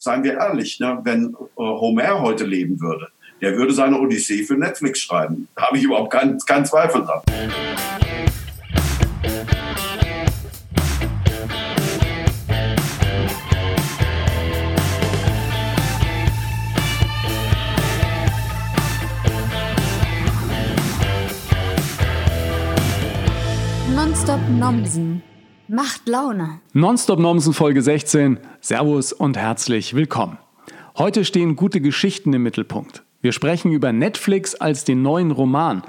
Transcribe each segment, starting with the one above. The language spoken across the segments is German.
seien wir ehrlich, ne, wenn äh, Homer heute leben würde, der würde seine Odyssee für Netflix schreiben. Da habe ich überhaupt keinen kein Zweifel dran. Nonstop Nomsen macht Laune. Nonstop Nomsen Folge 16. Servus und herzlich willkommen. Heute stehen gute Geschichten im Mittelpunkt. Wir sprechen über Netflix als den neuen Roman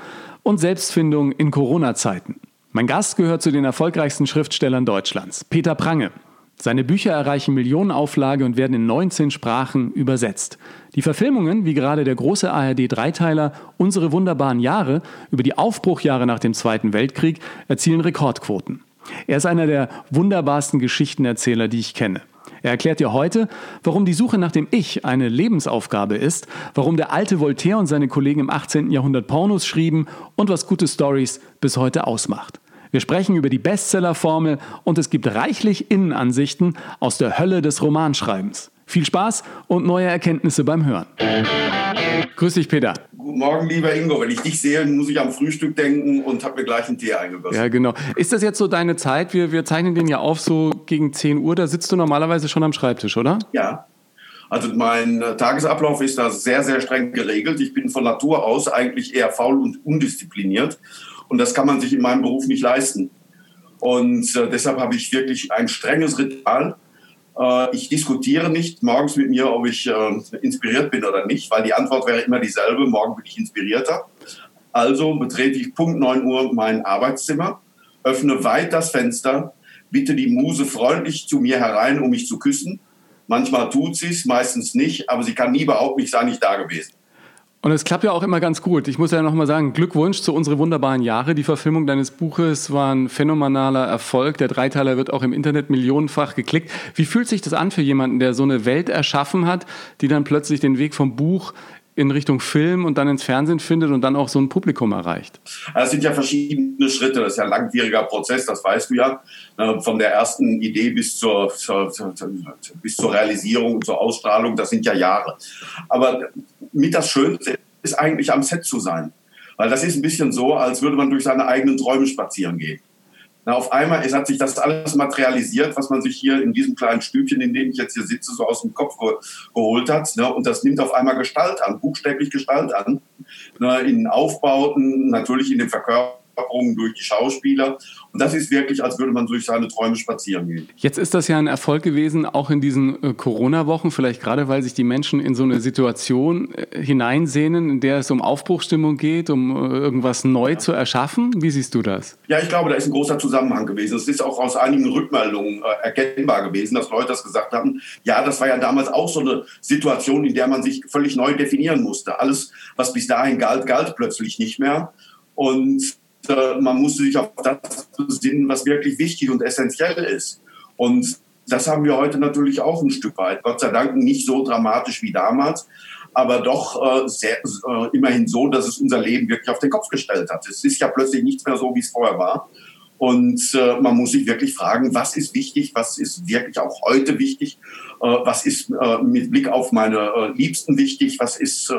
und Selbstfindung in Corona-Zeiten. Mein Gast gehört zu den erfolgreichsten Schriftstellern Deutschlands, Peter Prange. Seine Bücher erreichen Millionenauflage und werden in 19 Sprachen übersetzt. Die Verfilmungen, wie gerade der große ARD-Dreiteiler Unsere wunderbaren Jahre über die Aufbruchjahre nach dem Zweiten Weltkrieg, erzielen Rekordquoten. Er ist einer der wunderbarsten Geschichtenerzähler, die ich kenne. Er erklärt dir heute, warum die Suche nach dem Ich eine Lebensaufgabe ist, warum der alte Voltaire und seine Kollegen im 18. Jahrhundert Pornos schrieben und was gute Stories bis heute ausmacht. Wir sprechen über die Bestsellerformel und es gibt reichlich Innenansichten aus der Hölle des Romanschreibens. Viel Spaß und neue Erkenntnisse beim Hören. Grüß dich, Peter. Guten Morgen, lieber Ingo. Wenn ich dich sehe, muss ich am Frühstück denken und habe mir gleich einen Tee eingegossen. Ja, genau. Ist das jetzt so deine Zeit? Wir, wir zeichnen den ja auf so gegen 10 Uhr. Da sitzt du normalerweise schon am Schreibtisch, oder? Ja. Also mein äh, Tagesablauf ist da sehr, sehr streng geregelt. Ich bin von Natur aus eigentlich eher faul und undiszipliniert. Und das kann man sich in meinem Beruf nicht leisten. Und äh, deshalb habe ich wirklich ein strenges Ritual. Äh, ich diskutiere nicht morgens mit mir, ob ich äh, inspiriert bin oder nicht, weil die Antwort wäre immer dieselbe. Morgen bin ich inspirierter. Also betrete ich Punkt 9 Uhr mein Arbeitszimmer, öffne weit das Fenster, bitte die Muse freundlich zu mir herein, um mich zu küssen. Manchmal tut sie es, meistens nicht, aber sie kann nie behaupten, ich sei nicht da gewesen. Und es klappt ja auch immer ganz gut. Ich muss ja nochmal sagen, Glückwunsch zu unsere wunderbaren Jahre. Die Verfilmung deines Buches war ein phänomenaler Erfolg. Der Dreiteiler wird auch im Internet millionenfach geklickt. Wie fühlt sich das an für jemanden, der so eine Welt erschaffen hat, die dann plötzlich den Weg vom Buch in Richtung Film und dann ins Fernsehen findet und dann auch so ein Publikum erreicht? Es sind ja verschiedene Schritte. Das ist ja ein langwieriger Prozess, das weißt du ja. Ne, von der ersten Idee bis zur, zur, zur, bis zur Realisierung und zur Ausstrahlung, das sind ja Jahre. Aber mit das Schönste ist eigentlich am Set zu sein. Weil das ist ein bisschen so, als würde man durch seine eigenen Träume spazieren gehen. Na, auf einmal es hat sich das alles materialisiert, was man sich hier in diesem kleinen Stübchen, in dem ich jetzt hier sitze, so aus dem Kopf ge geholt hat. Ne? Und das nimmt auf einmal Gestalt an, buchstäblich Gestalt an. Ne? In Aufbauten, natürlich in den Verkörperungen Verkörperungen durch die Schauspieler. Und das ist wirklich, als würde man durch seine Träume spazieren gehen. Jetzt ist das ja ein Erfolg gewesen, auch in diesen äh, Corona-Wochen, vielleicht gerade, weil sich die Menschen in so eine Situation äh, hineinsehnen, in der es um Aufbruchstimmung geht, um äh, irgendwas neu ja. zu erschaffen. Wie siehst du das? Ja, ich glaube, da ist ein großer Zusammenhang gewesen. Es ist auch aus einigen Rückmeldungen erkennbar gewesen, dass Leute das gesagt haben. Ja, das war ja damals auch so eine Situation, in der man sich völlig neu definieren musste. Alles, was bis dahin galt, galt plötzlich nicht mehr. Und man muss sich auf das besinnen, was wirklich wichtig und essentiell ist. Und das haben wir heute natürlich auch ein Stück weit. Gott sei Dank nicht so dramatisch wie damals, aber doch äh, sehr, äh, immerhin so, dass es unser Leben wirklich auf den Kopf gestellt hat. Es ist ja plötzlich nichts mehr so, wie es vorher war. Und äh, man muss sich wirklich fragen, was ist wichtig, was ist wirklich auch heute wichtig, äh, was ist äh, mit Blick auf meine äh, Liebsten wichtig, was ist äh,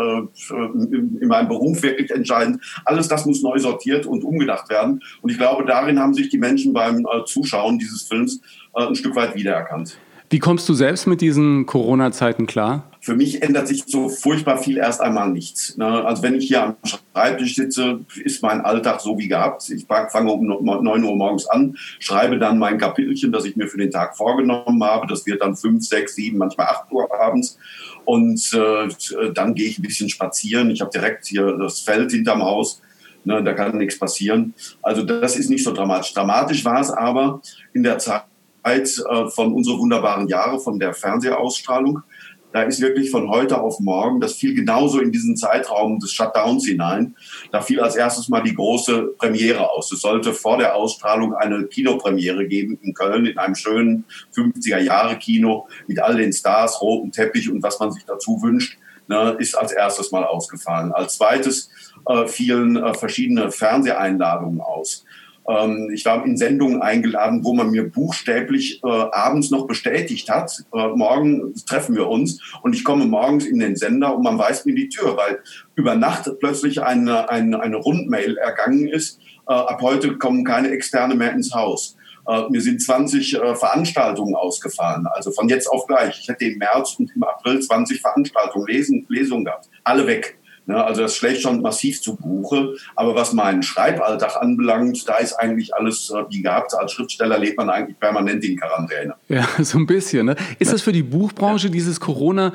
in, in meinem Beruf wirklich entscheidend. Alles das muss neu sortiert und umgedacht werden. Und ich glaube, darin haben sich die Menschen beim äh, Zuschauen dieses Films äh, ein Stück weit wiedererkannt. Wie kommst du selbst mit diesen Corona-Zeiten klar? Für mich ändert sich so furchtbar viel erst einmal nichts. Ne? Also wenn ich hier am Schreibtisch sitze, ist mein Alltag so wie gehabt. Ich fange um 9 Uhr morgens an, schreibe dann mein Kapitelchen, das ich mir für den Tag vorgenommen habe. Das wird dann 5, 6, 7, manchmal 8 Uhr abends. Und äh, dann gehe ich ein bisschen spazieren. Ich habe direkt hier das Feld hinterm Haus. Ne, da kann nichts passieren. Also das ist nicht so dramatisch. Dramatisch war es aber in der Zeit, äh, von unsere wunderbaren Jahre, von der Fernsehausstrahlung. Da ist wirklich von heute auf morgen, das fiel genauso in diesen Zeitraum des Shutdowns hinein. Da fiel als erstes mal die große Premiere aus. Es sollte vor der Ausstrahlung eine Kinopremiere geben in Köln, in einem schönen 50er-Jahre-Kino mit all den Stars, roten Teppich und was man sich dazu wünscht, ne, ist als erstes mal ausgefallen. Als zweites äh, fielen äh, verschiedene Fernseheinladungen aus. Ähm, ich war in Sendungen eingeladen, wo man mir buchstäblich äh, abends noch bestätigt hat, äh, morgen treffen wir uns und ich komme morgens in den Sender und man weist mir die Tür, weil über Nacht plötzlich eine, eine, eine Rundmail ergangen ist, äh, ab heute kommen keine Externe mehr ins Haus. Äh, mir sind 20 äh, Veranstaltungen ausgefallen, also von jetzt auf gleich. Ich hätte im März und im April 20 Veranstaltungen, Lesen, Lesungen gehabt, alle weg. Ne, also das schlägt schon massiv zu Buche. Aber was meinen Schreiballtag anbelangt, da ist eigentlich alles äh, wie gehabt. Als Schriftsteller lebt man eigentlich permanent in Quarantäne. Ja, so ein bisschen. Ne? Ist ja. das für die Buchbranche, dieses Corona,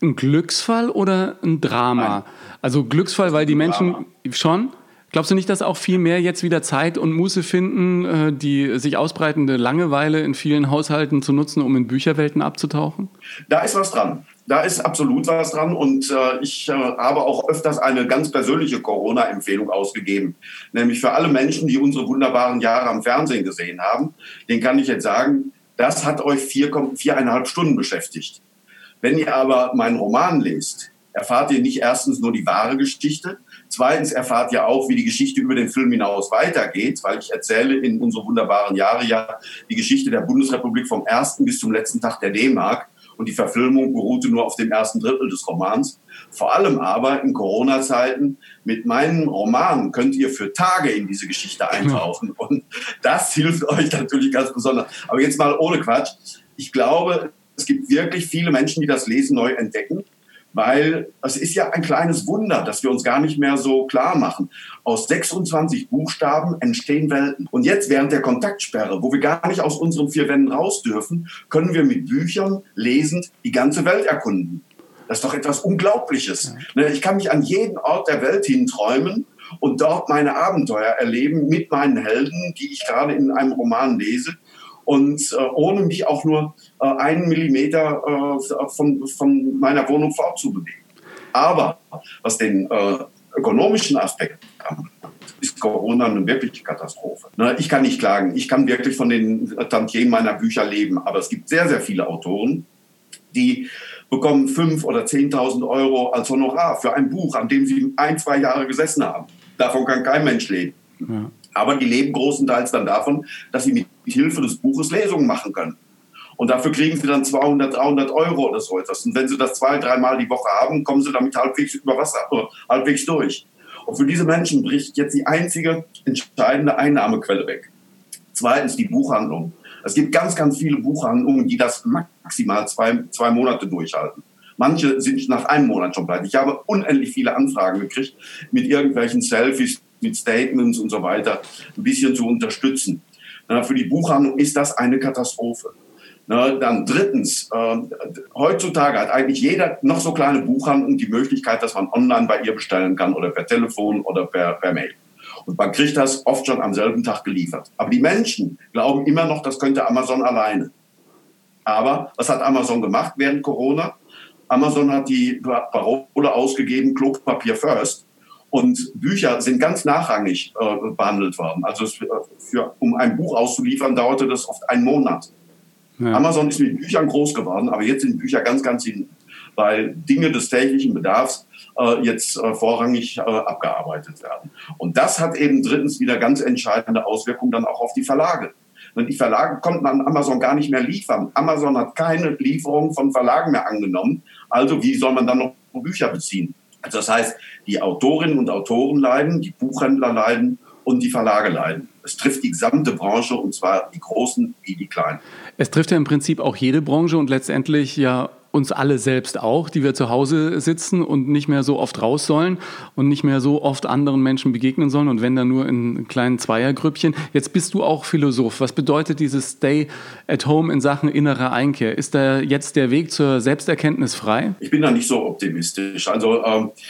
ein Glücksfall oder ein Drama? Nein. Also Glücksfall, weil die Menschen Drama. schon... Glaubst du nicht, dass auch viel mehr jetzt wieder Zeit und Muße finden, äh, die sich ausbreitende Langeweile in vielen Haushalten zu nutzen, um in Bücherwelten abzutauchen? Da ist was dran. Da ist absolut was dran und äh, ich äh, habe auch öfters eine ganz persönliche Corona-Empfehlung ausgegeben, nämlich für alle Menschen, die unsere wunderbaren Jahre am Fernsehen gesehen haben. Den kann ich jetzt sagen, das hat euch vier, viereinhalb Stunden beschäftigt. Wenn ihr aber meinen Roman lest, erfahrt ihr nicht erstens nur die wahre Geschichte, zweitens erfahrt ihr auch, wie die Geschichte über den Film hinaus weitergeht, weil ich erzähle in unsere wunderbaren Jahre ja die Geschichte der Bundesrepublik vom ersten bis zum letzten Tag der D-Mark und die Verfilmung beruhte nur auf dem ersten Drittel des Romans. Vor allem aber in Corona-Zeiten mit meinem Roman könnt ihr für Tage in diese Geschichte eintauchen und das hilft euch natürlich ganz besonders. Aber jetzt mal ohne Quatsch. Ich glaube, es gibt wirklich viele Menschen, die das Lesen neu entdecken weil es ist ja ein kleines Wunder, dass wir uns gar nicht mehr so klar machen. Aus 26 Buchstaben entstehen Welten. Und jetzt während der Kontaktsperre, wo wir gar nicht aus unseren vier Wänden raus dürfen, können wir mit Büchern lesend die ganze Welt erkunden. Das ist doch etwas Unglaubliches. Ne, ich kann mich an jeden Ort der Welt hinträumen und dort meine Abenteuer erleben mit meinen Helden, die ich gerade in einem Roman lese und äh, ohne mich auch nur äh, einen Millimeter äh, von, von meiner Wohnung fortzubewegen. Aber was den äh, ökonomischen Aspekt anbelangt, ist Corona eine wirkliche Katastrophe. Ne, ich kann nicht klagen. Ich kann wirklich von den Tantiemen meiner Bücher leben. Aber es gibt sehr, sehr viele Autoren, die bekommen fünf oder 10.000 Euro als Honorar für ein Buch, an dem sie ein, zwei Jahre gesessen haben. Davon kann kein Mensch leben. Ja. Aber die leben großenteils dann davon, dass sie mit Hilfe des Buches Lesungen machen können. Und dafür kriegen sie dann 200, 300 Euro oder so etwas. Und wenn sie das zwei, dreimal die Woche haben, kommen sie damit halbwegs über Wasser, halbwegs durch. Und für diese Menschen bricht jetzt die einzige entscheidende Einnahmequelle weg. Zweitens die Buchhandlung. Es gibt ganz, ganz viele Buchhandlungen, die das maximal zwei, zwei Monate durchhalten. Manche sind nach einem Monat schon pleite. Ich habe unendlich viele Anfragen gekriegt mit irgendwelchen Selfies, mit Statements und so weiter ein bisschen zu unterstützen. für die Buchhandlung ist das eine Katastrophe. dann drittens, äh, heutzutage hat eigentlich jeder noch so kleine Buchhandlung die Möglichkeit, dass man online bei ihr bestellen kann oder per Telefon oder per, per Mail. Und man kriegt das oft schon am selben Tag geliefert. Aber die Menschen glauben immer noch, das könnte Amazon alleine. Aber was hat Amazon gemacht während Corona? Amazon hat die Parole ausgegeben, Klopapier first. Und Bücher sind ganz nachrangig äh, behandelt worden. Also für, für, um ein Buch auszuliefern, dauerte das oft einen Monat. Ja. Amazon ist mit Büchern groß geworden, aber jetzt sind Bücher ganz, ganz hinten, weil Dinge des täglichen Bedarfs äh, jetzt äh, vorrangig äh, abgearbeitet werden. Und das hat eben drittens wieder ganz entscheidende Auswirkungen dann auch auf die Verlage. Und die Verlage konnten an Amazon gar nicht mehr liefern. Amazon hat keine Lieferung von Verlagen mehr angenommen. Also wie soll man dann noch Bücher beziehen? Also das heißt, die Autorinnen und Autoren leiden, die Buchhändler leiden und die Verlage leiden. Es trifft die gesamte Branche und zwar die großen wie die kleinen. Es trifft ja im Prinzip auch jede Branche und letztendlich ja uns alle selbst auch, die wir zu Hause sitzen und nicht mehr so oft raus sollen und nicht mehr so oft anderen Menschen begegnen sollen und wenn dann nur in kleinen Zweiergrüppchen. Jetzt bist du auch Philosoph. Was bedeutet dieses Stay at Home in Sachen innere Einkehr? Ist da jetzt der Weg zur Selbsterkenntnis frei? Ich bin da nicht so optimistisch. Also ähm, äh,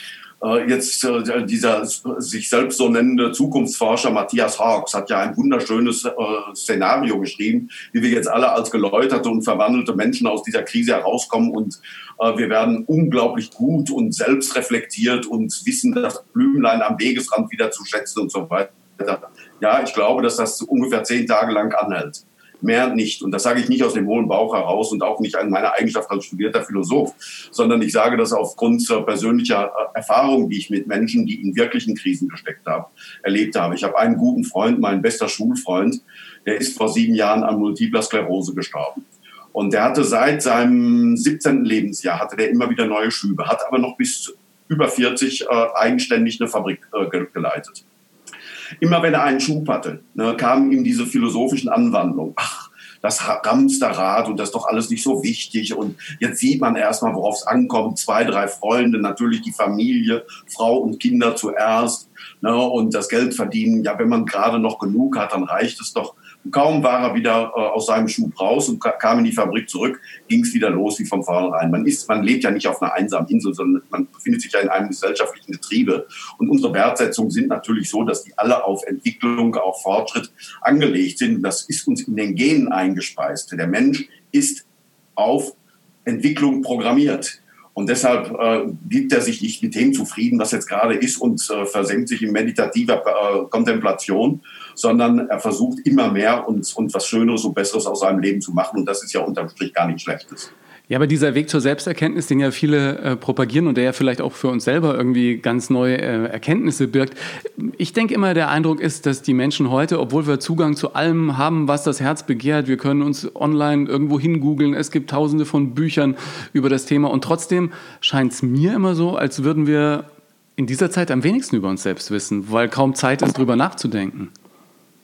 jetzt äh, dieser sich selbst so nennende Zukunftsforscher Matthias Hawks hat ja ein wunderschönes äh, Szenario geschrieben, wie wir jetzt alle als geläuterte und verwandelte Menschen aus dieser Krise herauskommen und wir werden unglaublich gut und selbstreflektiert und wissen das Blümlein am Wegesrand wieder zu schätzen und so weiter. Ja, ich glaube, dass das ungefähr zehn Tage lang anhält. Mehr nicht. Und das sage ich nicht aus dem hohlen Bauch heraus und auch nicht an meiner Eigenschaft als studierter Philosoph, sondern ich sage das aufgrund persönlicher äh, Erfahrungen, die ich mit Menschen, die in wirklichen Krisen gesteckt haben, erlebt habe. Ich habe einen guten Freund, mein bester Schulfreund, der ist vor sieben Jahren an multipler Sklerose gestorben. Und der hatte seit seinem 17. Lebensjahr hatte der immer wieder neue Schübe, hat aber noch bis über 40 äh, eigenständig eine Fabrik äh, geleitet. Immer wenn er einen Schub hatte, ne, kamen ihm diese philosophischen Anwandlungen. Ach, das Hamsterrad und das ist doch alles nicht so wichtig. Und jetzt sieht man erstmal, worauf es ankommt. Zwei, drei Freunde, natürlich die Familie, Frau und Kinder zuerst. Ne, und das Geld verdienen, ja, wenn man gerade noch genug hat, dann reicht es doch. Kaum war er wieder äh, aus seinem Schub raus und kam in die Fabrik zurück, ging es wieder los wie von vornherein. Man ist, man lebt ja nicht auf einer einsamen Insel, sondern man befindet sich ja in einem gesellschaftlichen Getriebe. Und unsere Wertsetzungen sind natürlich so, dass die alle auf Entwicklung, auf Fortschritt angelegt sind. Das ist uns in den Genen eingespeist. Der Mensch ist auf Entwicklung programmiert. Und deshalb äh, gibt er sich nicht mit dem zufrieden, was jetzt gerade ist und äh, versenkt sich in meditativer äh, Kontemplation, sondern er versucht immer mehr und, und was Schöneres und Besseres aus seinem Leben zu machen. Und das ist ja unterm Strich gar nichts Schlechtes. Ja, aber dieser Weg zur Selbsterkenntnis, den ja viele äh, propagieren und der ja vielleicht auch für uns selber irgendwie ganz neue äh, Erkenntnisse birgt. Ich denke immer, der Eindruck ist, dass die Menschen heute, obwohl wir Zugang zu allem haben, was das Herz begehrt, wir können uns online irgendwo hingoogeln, es gibt tausende von Büchern über das Thema und trotzdem scheint es mir immer so, als würden wir in dieser Zeit am wenigsten über uns selbst wissen, weil kaum Zeit ist, darüber nachzudenken.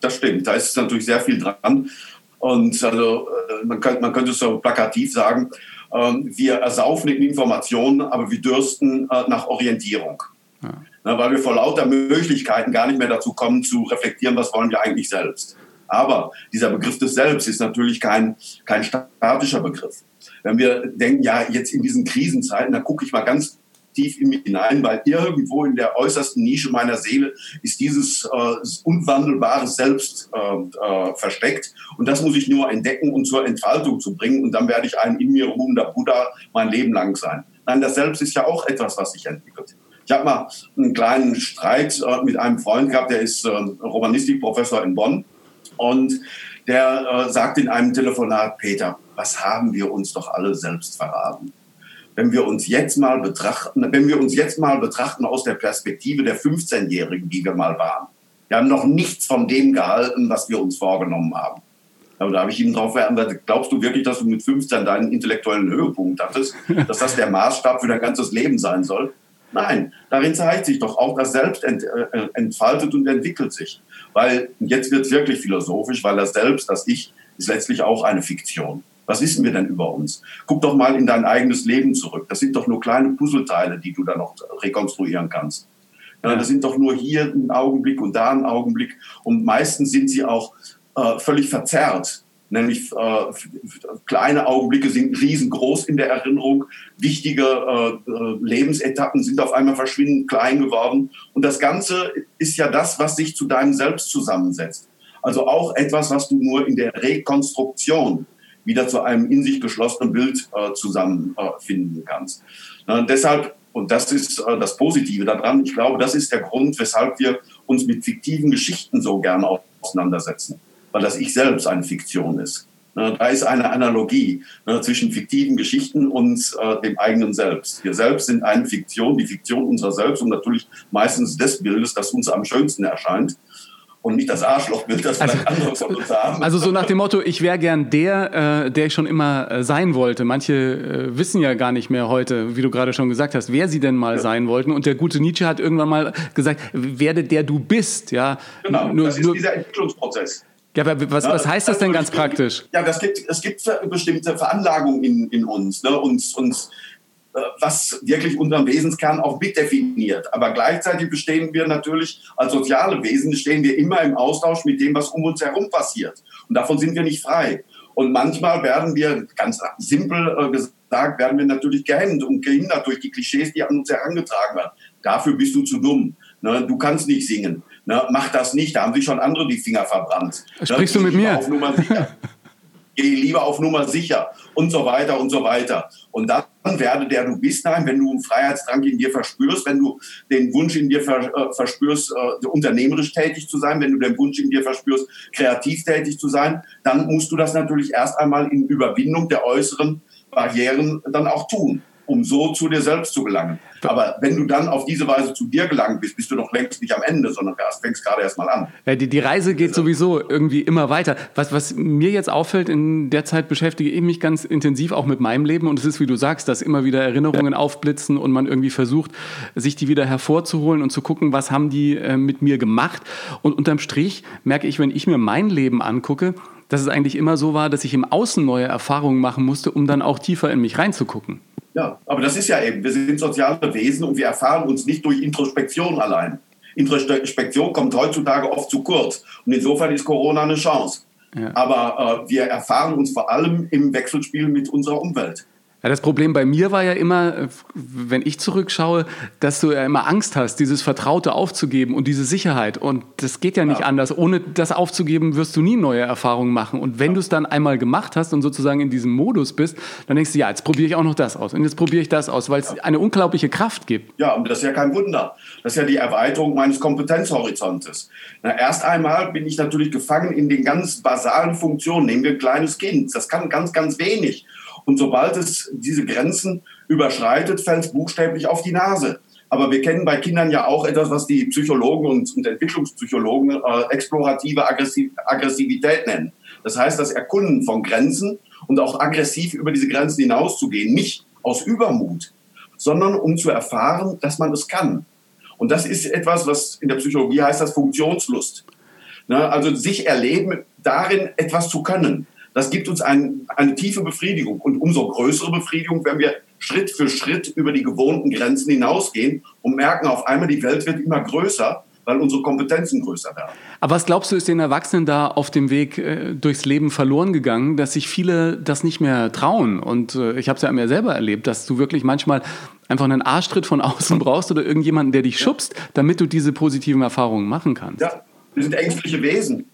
Das stimmt, da ist natürlich sehr viel dran. Und also äh, man könnte, man könnte es so plakativ sagen, ähm, wir ersaufen in Informationen, aber wir dürsten äh, nach Orientierung. Ja. Na, weil wir vor lauter Möglichkeiten gar nicht mehr dazu kommen, zu reflektieren, was wollen wir eigentlich selbst. Aber dieser Begriff des Selbst ist natürlich kein, kein statischer Begriff. Wenn wir denken, ja, jetzt in diesen Krisenzeiten, da gucke ich mal ganz tief in mich hinein, weil irgendwo in der äußersten Nische meiner Seele ist dieses äh, unwandelbare Selbst äh, äh, versteckt. Und das muss ich nur entdecken und zur Entfaltung zu bringen. Und dann werde ich ein in mir ruhender Buddha mein Leben lang sein. Nein, das Selbst ist ja auch etwas, was sich entwickelt. Ich habe mal einen kleinen Streit äh, mit einem Freund gehabt, der ist äh, Romanistikprofessor in Bonn. Und der äh, sagt in einem Telefonat, Peter, was haben wir uns doch alle selbst verraten? Wenn wir uns jetzt mal betrachten, wenn wir uns jetzt mal betrachten aus der Perspektive der 15-Jährigen, die wir mal waren. Wir haben noch nichts von dem gehalten, was wir uns vorgenommen haben. Aber da habe ich ihm drauf geantwortet, glaubst du wirklich, dass du mit 15 deinen intellektuellen Höhepunkt hattest, dass das der Maßstab für dein ganzes Leben sein soll? Nein, darin zeigt sich doch auch, dass Selbst ent, äh, entfaltet und entwickelt sich. Weil, jetzt wird es wirklich philosophisch, weil das Selbst, das Ich, ist letztlich auch eine Fiktion. Was wissen wir denn über uns? Guck doch mal in dein eigenes Leben zurück. Das sind doch nur kleine Puzzleteile, die du da noch rekonstruieren kannst. Ja, das sind doch nur hier ein Augenblick und da ein Augenblick. Und meistens sind sie auch äh, völlig verzerrt. Nämlich äh, kleine Augenblicke sind riesengroß in der Erinnerung. Wichtige äh, äh, Lebensetappen sind auf einmal verschwindend klein geworden. Und das Ganze ist ja das, was sich zu deinem Selbst zusammensetzt. Also auch etwas, was du nur in der Rekonstruktion wieder zu einem in sich geschlossenen Bild äh, zusammenfinden äh, kannst. Na, deshalb, und das ist äh, das Positive daran, ich glaube, das ist der Grund, weshalb wir uns mit fiktiven Geschichten so gern auseinandersetzen, weil das Ich selbst eine Fiktion ist. Da ist eine Analogie na, zwischen fiktiven Geschichten und äh, dem eigenen Selbst. Wir selbst sind eine Fiktion, die Fiktion unserer Selbst und natürlich meistens des Bildes, das uns am schönsten erscheint und nicht das Arschlochbild, das also, andere von uns haben. Also so nach dem Motto, ich wäre gern der, äh, der ich schon immer äh, sein wollte. Manche äh, wissen ja gar nicht mehr heute, wie du gerade schon gesagt hast, wer sie denn mal ja. sein wollten. Und der gute Nietzsche hat irgendwann mal gesagt, werde der du bist. Ja, genau, nur, das ist nur, dieser Entwicklungsprozess. Ja, aber was, was heißt das denn ganz praktisch? Ja, das gibt, es gibt bestimmte Veranlagungen in, in uns. Ne? Uns, uns was wirklich unseren Wesenskern auch mitdefiniert. Aber gleichzeitig bestehen wir natürlich als soziale Wesen, stehen wir immer im Austausch mit dem, was um uns herum passiert. Und davon sind wir nicht frei. Und manchmal werden wir, ganz simpel äh, gesagt, werden wir natürlich gehemmt und gehindert durch die Klischees, die an uns herangetragen werden. Dafür bist du zu dumm. Ne? Du kannst nicht singen. Ne? Mach das nicht. Da haben sich schon andere die Finger verbrannt. Sprichst ne? du mit mir? Auf Nummer sicher. Geh lieber auf Nummer sicher und so weiter und so weiter. Und das werde, der du bist. Nein, wenn du einen Freiheitsdrang in dir verspürst, wenn du den Wunsch in dir äh, verspürst, äh, unternehmerisch tätig zu sein, wenn du den Wunsch in dir verspürst, kreativ tätig zu sein, dann musst du das natürlich erst einmal in Überwindung der äußeren Barrieren dann auch tun um so zu dir selbst zu gelangen. Aber wenn du dann auf diese Weise zu dir gelangt bist, bist du noch längst nicht am Ende, sondern fängst gerade erst mal an. Ja, die, die Reise geht sowieso irgendwie immer weiter. Was, was mir jetzt auffällt, in der Zeit beschäftige ich mich ganz intensiv auch mit meinem Leben und es ist, wie du sagst, dass immer wieder Erinnerungen aufblitzen und man irgendwie versucht, sich die wieder hervorzuholen und zu gucken, was haben die äh, mit mir gemacht. Und unterm Strich merke ich, wenn ich mir mein Leben angucke, dass es eigentlich immer so war, dass ich im Außen neue Erfahrungen machen musste, um dann auch tiefer in mich reinzugucken. Ja, aber das ist ja eben, wir sind soziale Wesen und wir erfahren uns nicht durch Introspektion allein. Introspektion kommt heutzutage oft zu kurz und insofern ist Corona eine Chance. Ja. Aber äh, wir erfahren uns vor allem im Wechselspiel mit unserer Umwelt. Ja, das Problem bei mir war ja immer, äh, wenn ich zurückschaue, dass du ja immer Angst hast, dieses Vertraute aufzugeben und diese Sicherheit. Und das geht ja nicht ja. anders. Ohne das aufzugeben, wirst du nie neue Erfahrungen machen. Und wenn ja. du es dann einmal gemacht hast und sozusagen in diesem Modus bist, dann denkst du, ja, jetzt probiere ich auch noch das aus. Und jetzt probiere ich das aus, weil es eine unglaubliche Kraft gibt. Ja, und das ist ja kein Wunder. Das ist ja die Erweiterung meines Kompetenzhorizontes. Na, erst einmal bin ich natürlich gefangen in den ganz basalen Funktionen. Nehmen wir ein kleines Kind. Das kann ganz, ganz wenig. Und sobald es diese Grenzen überschreitet, fällt es buchstäblich auf die Nase. Aber wir kennen bei Kindern ja auch etwas, was die Psychologen und, und Entwicklungspsychologen äh, explorative Aggressiv Aggressivität nennen. Das heißt, das Erkunden von Grenzen und auch aggressiv über diese Grenzen hinauszugehen. Nicht aus Übermut, sondern um zu erfahren, dass man es kann. Und das ist etwas, was in der Psychologie heißt das Funktionslust. Ne? Also sich erleben, darin etwas zu können. Das gibt uns ein, eine tiefe Befriedigung und umso größere Befriedigung, wenn wir Schritt für Schritt über die gewohnten Grenzen hinausgehen und merken auf einmal, die Welt wird immer größer, weil unsere Kompetenzen größer werden. Aber was glaubst du, ist den Erwachsenen da auf dem Weg äh, durchs Leben verloren gegangen, dass sich viele das nicht mehr trauen? Und äh, ich habe es ja mir selber erlebt, dass du wirklich manchmal einfach einen Arschtritt von außen brauchst oder irgendjemanden, der dich schubst, damit du diese positiven Erfahrungen machen kannst. Ja, wir sind ängstliche Wesen.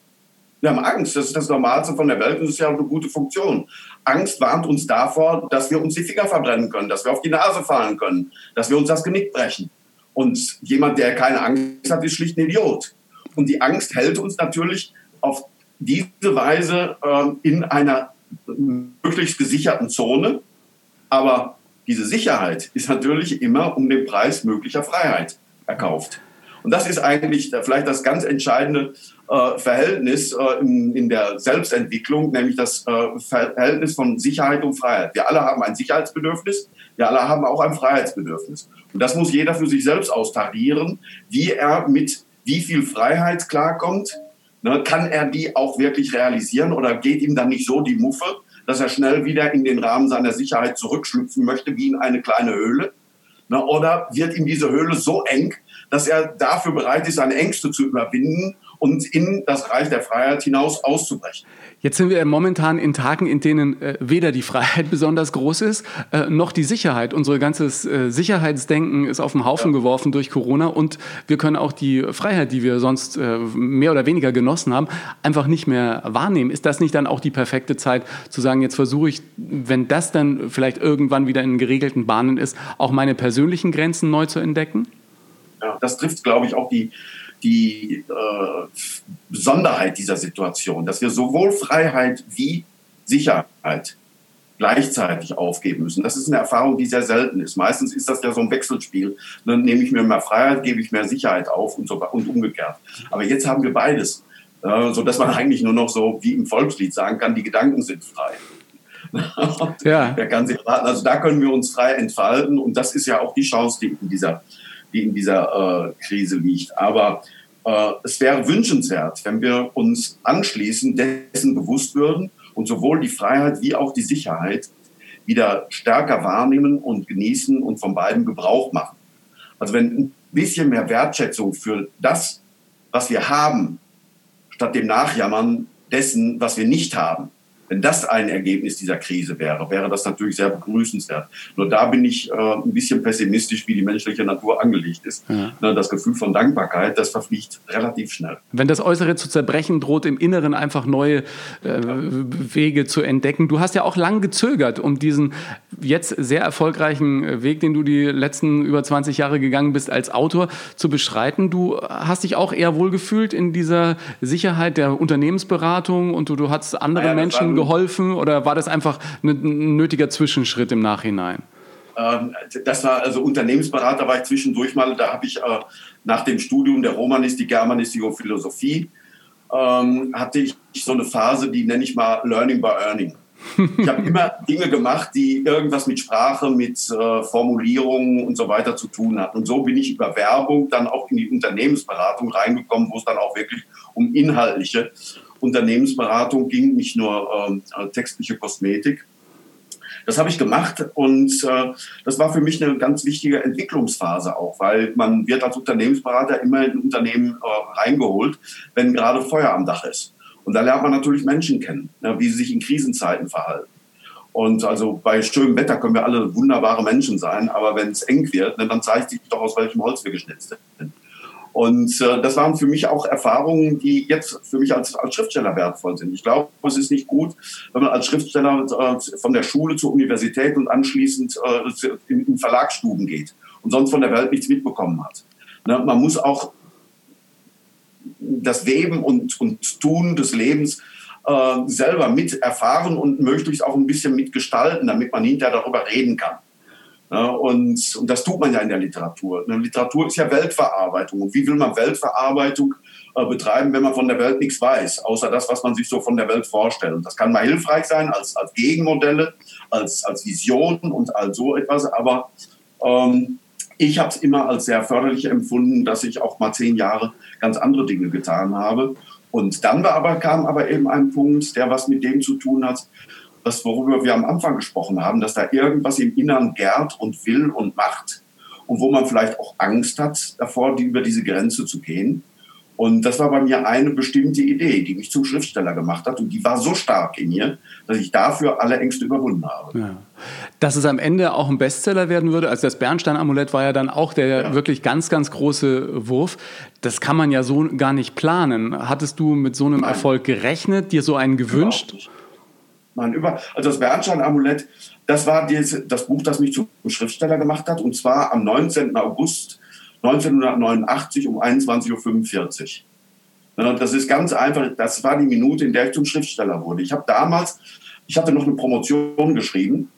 Wir haben Angst, das ist das Normalste von der Welt und das ist ja eine gute Funktion. Angst warnt uns davor, dass wir uns die Finger verbrennen können, dass wir auf die Nase fallen können, dass wir uns das Genick brechen. Und jemand, der keine Angst hat, ist schlicht ein Idiot. Und die Angst hält uns natürlich auf diese Weise äh, in einer möglichst gesicherten Zone. Aber diese Sicherheit ist natürlich immer um den Preis möglicher Freiheit erkauft. Und das ist eigentlich vielleicht das ganz entscheidende äh, Verhältnis äh, in, der Selbstentwicklung, nämlich das äh, Verhältnis von Sicherheit und Freiheit. Wir alle haben ein Sicherheitsbedürfnis, wir alle haben auch ein Freiheitsbedürfnis. Und das muss jeder für sich selbst austarieren, wie er mit wie viel Freiheit klarkommt. Ne, kann er die auch wirklich realisieren oder geht ihm dann nicht so die Muffe, dass er schnell wieder in den Rahmen seiner Sicherheit zurückschlüpfen möchte, wie in eine kleine Höhle? Ne, oder wird ihm diese Höhle so eng, dass er dafür bereit ist, seine Ängste zu überwinden und in das Reich der Freiheit hinaus auszubrechen. Jetzt sind wir momentan in Tagen, in denen äh, weder die Freiheit besonders groß ist, äh, noch die Sicherheit. Unser ganzes äh, Sicherheitsdenken ist auf den Haufen ja. geworfen durch Corona und wir können auch die Freiheit, die wir sonst mehr oder weniger genossen haben, einfach nicht mehr wahrnehmen. Ist das nicht dann auch die perfekte Zeit zu sagen, jetzt versuche ich, wenn das dann vielleicht irgendwann wieder in geregelten Bahnen ist, auch meine persönlichen Grenzen neu zu entdecken? Ja, das trifft, glaube ich, auch die die äh, Besonderheit dieser Situation, dass wir sowohl Freiheit wie Sicherheit gleichzeitig aufgeben müssen. Das ist eine Erfahrung, die sehr selten ist. Meistens ist das ja so ein Wechselspiel. Dann nehme ich mir mehr Freiheit, gebe ich mehr Sicherheit auf und, so, und umgekehrt. Aber jetzt haben wir beides, äh, so dass man eigentlich nur noch so wie im Volkslied sagen kann, die Gedanken sind frei. ja. Der kann sich, also da können wir uns frei entfalten und das ist ja auch die Chance, die in dieser die in dieser äh, Krise liegt. Aber äh, es wäre wünschenswert, wenn wir uns anschließend dessen bewusst würden und sowohl die Freiheit wie auch die Sicherheit wieder stärker wahrnehmen und genießen und von beiden Gebrauch machen. Also wenn ein bisschen mehr Wertschätzung für das, was wir haben, statt dem Nachjammern dessen, was wir nicht haben, Wenn das ein Ergebnis dieser Krise wäre, wäre das natürlich sehr begrüßenswert. Nur da bin ich äh, ein bisschen pessimistisch, wie die menschliche Natur angelegt ist. Ja. Das Gefühl von Dankbarkeit, das verfliegt relativ schnell. Wenn das Äußere zu zerbrechen droht, im Inneren einfach neue äh, Wege zu entdecken. Du hast ja auch lang gezögert, um diesen jetzt sehr erfolgreichen Weg, den du die letzten über 20 Jahre gegangen bist, als Autor zu beschreiten. Du hast dich auch eher wohlgefühlt in dieser Sicherheit der Unternehmensberatung und du, du hast anderen ja, Menschen geholfen oder war das einfach ein nötiger Zwischenschritt im Nachhinein? Ähm, das war also Unternehmensberater war ich zwischendurch mal. Da habe ich äh, nach dem Studium der Romanistik, Germanistik und Philosophie ähm, hatte ich so eine Phase, die nenne ich mal Learning by Earning. Ich habe immer Dinge gemacht, die irgendwas mit Sprache, mit äh, Formulierungen und so weiter zu tun hatten. Und so bin ich über Werbung dann auch in die Unternehmensberatung reingekommen, wo es dann auch wirklich um inhaltliche Unternehmensberatung ging, nicht nur ähm, äh, textliche Kosmetik. Das habe ich gemacht und äh, das war für mich eine ganz wichtige Entwicklungsphase auch, weil man wird als Unternehmensberater immer in Unternehmen äh, reingeholt, wenn gerade Feuer am Dach ist. Und da lernt man natürlich Menschen kennen, ne, wie sie sich in Krisenzeiten verhalten. Und also bei schönem Wetter können wir alle wunderbare Menschen sein, aber wenn es eng wird, ne, dann zeigt sich doch, aus welchem Holz wir geschnitzt sind. Und äh, das waren für mich auch Erfahrungen, die jetzt für mich als, als Schriftsteller wertvoll sind. Ich glaube, es ist nicht gut, wenn man als Schriftsteller äh, von der Schule zur Universität und anschließend äh, in, in Verlagsstuben geht und sonst von der Welt nichts mitbekommen hat. Ne? Man muss auch das Weben und, und Tun des Lebens äh, selber mit erfahren und möglichst auch ein bisschen mitgestalten, damit man hinterher darüber reden kann. Ja, und, und das tut man ja in der Literatur. Eine Literatur ist ja Weltverarbeitung. Und wie will man Weltverarbeitung äh, betreiben, wenn man von der Welt nichts weiß, außer das, was man sich so von der Welt vorstellt? Und das kann mal hilfreich sein als, als Gegenmodelle, als, als Vision und als so etwas. Aber ähm, ich habe es immer als sehr förderlich empfunden, dass ich auch mal zehn Jahre ganz andere Dinge getan habe. Und dann war aber, kam aber eben ein Punkt, der was mit dem zu tun hat, das, worüber wir am Anfang gesprochen haben, dass da irgendwas im Innern gärt und will und macht und wo man vielleicht auch Angst hat davor, die über diese Grenze zu gehen. Und das war bei mir eine bestimmte Idee, die mich zum Schriftsteller gemacht hat. Und die war so stark in mir, dass ich dafür alle Ängste überwunden habe. Ja. Dass es am Ende auch ein Bestseller werden würde, also das Bernstein-Amulett war ja dann auch der ja. wirklich ganz, ganz große Wurf. Das kann man ja so gar nicht planen. Hattest du mit so einem Nein. Erfolg gerechnet, dir so einen gewünscht? Nein, über, also das Bernstein-Amulett, das war das Buch, das mich zum Schriftsteller gemacht hat. Und zwar am 19. August 1989 um 21.45 Uhr. Das ist ganz einfach, das war die Minute, in der ich zum Schriftsteller wurde. Ich habe damals, ich hatte noch eine Promotion geschrieben,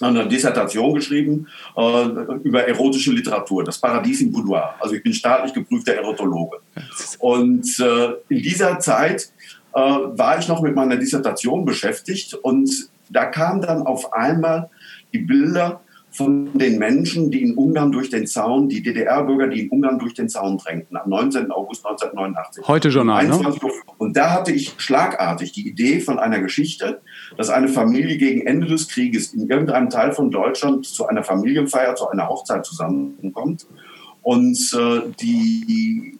eine Dissertation geschrieben äh, über erotische Literatur, das Paradies im Boudoir. Also ich bin staatlich geprüfter Erotologe. Und äh, in dieser Zeit äh, war ich noch mit meiner Dissertation beschäftigt und da kamen dann auf einmal die Bilder von den Menschen, die in Ungarn durch den Zaun, die DDR-Bürger, die in Ungarn durch den Zaun drängten, am 19. August 1989. Heute Journal, ne? Und da hatte ich schlagartig die Idee von einer Geschichte, dass eine Familie gegen Ende des Krieges in irgendeinem Teil von Deutschland zu einer Familienfeier, zu einer Hochzeit zusammenkommt und äh, die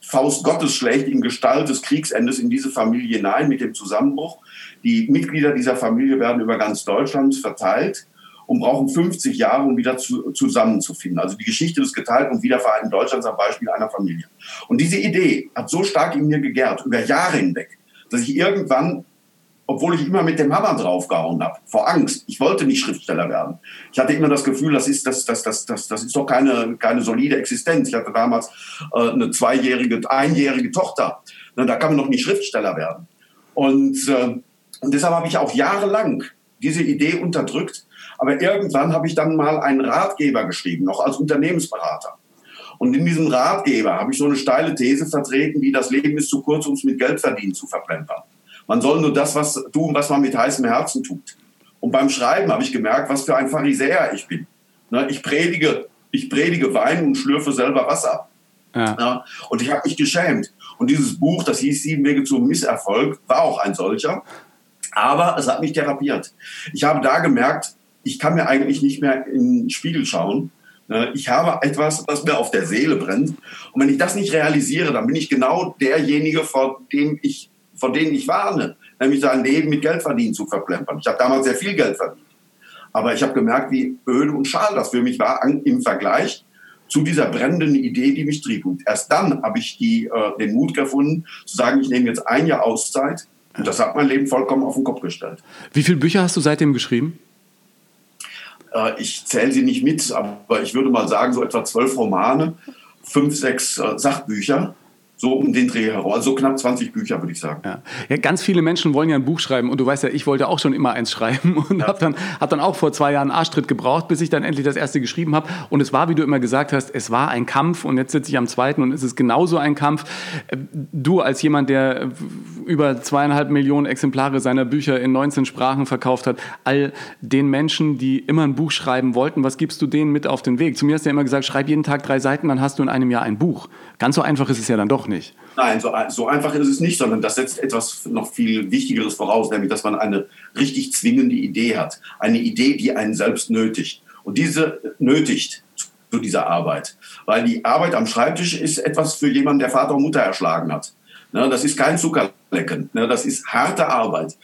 Faust Gottes schlägt in Gestalt des Kriegsendes in diese Familie hinein mit dem Zusammenbruch. Die Mitglieder dieser Familie werden über ganz Deutschland verteilt und brauchen 50 Jahre, um wieder zu, zusammenzufinden. Also die Geschichte des geteilten und wiedervereinten Deutschlands am Beispiel einer Familie. Und diese Idee hat so stark in mir gegärt, über Jahre hinweg, dass ich irgendwann, obwohl ich immer mit dem Hammer draufgehauen habe, vor Angst, ich wollte nicht Schriftsteller werden. Ich hatte immer das Gefühl, das ist, das, das, das, das, das ist doch keine, keine solide Existenz. Ich hatte damals äh, eine zweijährige, einjährige Tochter. Da kann man noch nicht Schriftsteller werden. Und, äh, und deshalb habe ich auch jahrelang diese Idee unterdrückt, aber irgendwann habe ich dann mal einen Ratgeber geschrieben, noch als Unternehmensberater. Und in diesem Ratgeber habe ich so eine steile These vertreten, wie das Leben ist zu kurz, um es mit Geldverdienen zu verplempern. Man soll nur das was tun, was man mit heißem Herzen tut. Und beim Schreiben habe ich gemerkt, was für ein Pharisäer ich bin. Ne, ich predige, ich predige Wein und schlürfe selber Wasser. Ja. Und ich habe mich geschämt. Und dieses Buch, das hieß Sieben Wege zum Misserfolg, war auch ein solcher. Aber es hat mich therapiert. Ich habe da gemerkt, ich kann mir eigentlich nicht mehr in den Spiegel schauen. Ne, ich habe etwas, was mir auf der Seele brennt. Und wenn ich das nicht realisiere, dann bin ich genau derjenige, vor dem ich vor denen ich warne, nämlich sein Leben mit Geldverdienen zu verplempern. Ich habe damals sehr viel Geld verdient. Aber ich habe gemerkt, wie öde und schal das für mich war im Vergleich zu dieser brennenden Idee, die mich trieb. Und erst dann habe ich die, äh, den Mut gefunden, zu sagen, ich nehme jetzt ein Jahr Auszeit. Und das hat mein Leben vollkommen auf den Kopf gestellt. Wie viele Bücher hast du seitdem geschrieben? Äh, ich zähle sie nicht mit, aber ich würde mal sagen, so etwa zwölf Romane, fünf, sechs äh, Sachbücher so um den Dreh herum. Also knapp 20 Bücher, würde ich sagen. Ja. ja. ganz viele Menschen wollen ja ein Buch schreiben und du weißt ja, ich wollte auch schon immer eins schreiben und ja. habe dann, hab dann auch vor zwei Jahren einen Arschtritt gebraucht, bis ich dann endlich das erste geschrieben habe. Und es war, wie du immer gesagt hast, es war ein Kampf und jetzt sitze ich am zweiten und es ist genauso ein Kampf. Du als jemand, der über zweieinhalb Millionen Exemplare seiner Bücher in 19 Sprachen verkauft hat, all den Menschen, die immer ein Buch schreiben wollten, was gibst du denen mit auf den Weg? Zu mir hast du ja immer gesagt, schreib jeden Tag drei Seiten, dann hast du in einem Jahr ein Buch. Ganz so einfach ist es ja dann doch nicht. Nein, so, so einfach ist es nicht, sondern das setzt etwas noch viel Wichtigeres voraus, nämlich dass man eine richtig zwingende Idee hat. Eine Idee, die einen selbst nötigt. Und diese nötigt zu dieser Arbeit. Weil die Arbeit am Schreibtisch ist etwas für jemanden, der Vater und Mutter erschlagen hat. Ne, das ist kein Zuckerlecken. Ne, das ist harte Arbeit.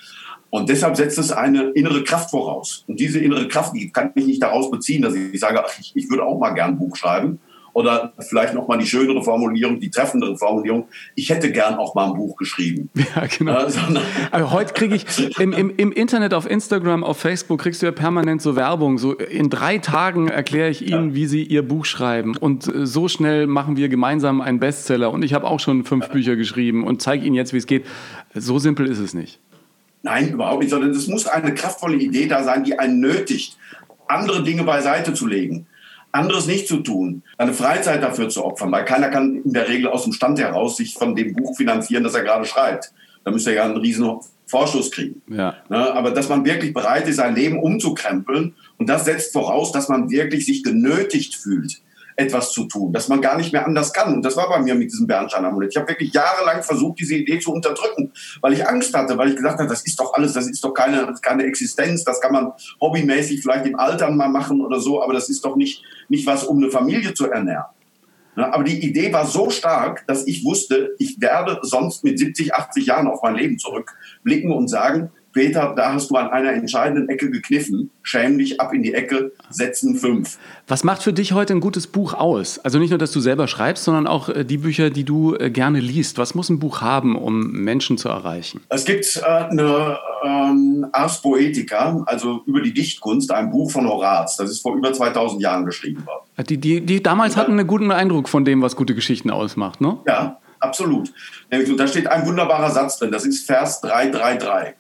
Und deshalb setzt es eine innere Kraft voraus. Und diese innere Kraft, die kann ich nicht daraus beziehen, dass ich sage, ach, ich, ich würde auch mal gern ein Buch schreiben, oder vielleicht noch mal die schönere Formulierung, die treffendere Formulierung. Ich hätte gern auch mal ein Buch geschrieben. Ja, genau. Also, also heute kriege ich im, im, im, Internet, auf Instagram, auf Facebook kriegst du ja permanent so Werbung. So in drei Tagen erkläre ich Ihnen, ja. wie Sie Ihr Buch schreiben. Und äh, so schnell machen wir gemeinsam einen Bestseller. Und ich habe auch schon fünf ja. Bücher geschrieben und zeige Ihnen jetzt, wie es geht. So simpel ist es nicht. Nein, überhaupt nicht, sondern es muss eine kraftvolle Idee da sein, die einen nötigt, andere Dinge beiseite zu legen anderes nicht zu tun, eine Freizeit dafür zu opfern, weil keiner kann in der Regel aus dem Stand heraus sich von dem Buch finanzieren, das er gerade schreibt. Da müsste er ja einen riesen Vorschuss kriegen. Ja. Ne, aber dass man wirklich bereit ist, sein Leben umzukrempeln und das setzt voraus, dass man wirklich sich genötigt fühlt, etwas zu tun, dass man gar nicht mehr anders kann. Und das war bei mir mit diesem Bernstein-Amulett. Ich habe wirklich jahrelang versucht, diese Idee zu unterdrücken, weil ich Angst hatte, weil ich gesagt habe, das ist doch alles, das ist doch keine, keine Existenz, das kann man hobbymäßig vielleicht im Alter mal machen oder so, aber das ist doch nicht, nicht was, um eine Familie zu ernähren. Aber die Idee war so stark, dass ich wusste, ich werde sonst mit 70, 80 Jahren auf mein Leben zurückblicken und sagen, Peter, da hast du an einer entscheidenden Ecke gekniffen. Schäm dich ab in die Ecke, setzen fünf. Was macht für dich heute ein gutes Buch aus? Also nicht nur, dass du selber schreibst, sondern auch äh, die Bücher, die du äh, gerne liest. Was muss ein Buch haben, um Menschen zu erreichen? Es gibt äh, eine ähm, Ars Poetica, also über die Dichtkunst, ein Buch von Horaz. Das ist vor über 2000 Jahren geschrieben worden. Die, die, die damals hatten einen guten Eindruck von dem, was gute Geschichten ausmacht, ne? Ja, absolut. Da steht ein wunderbarer Satz drin. Das ist Vers 333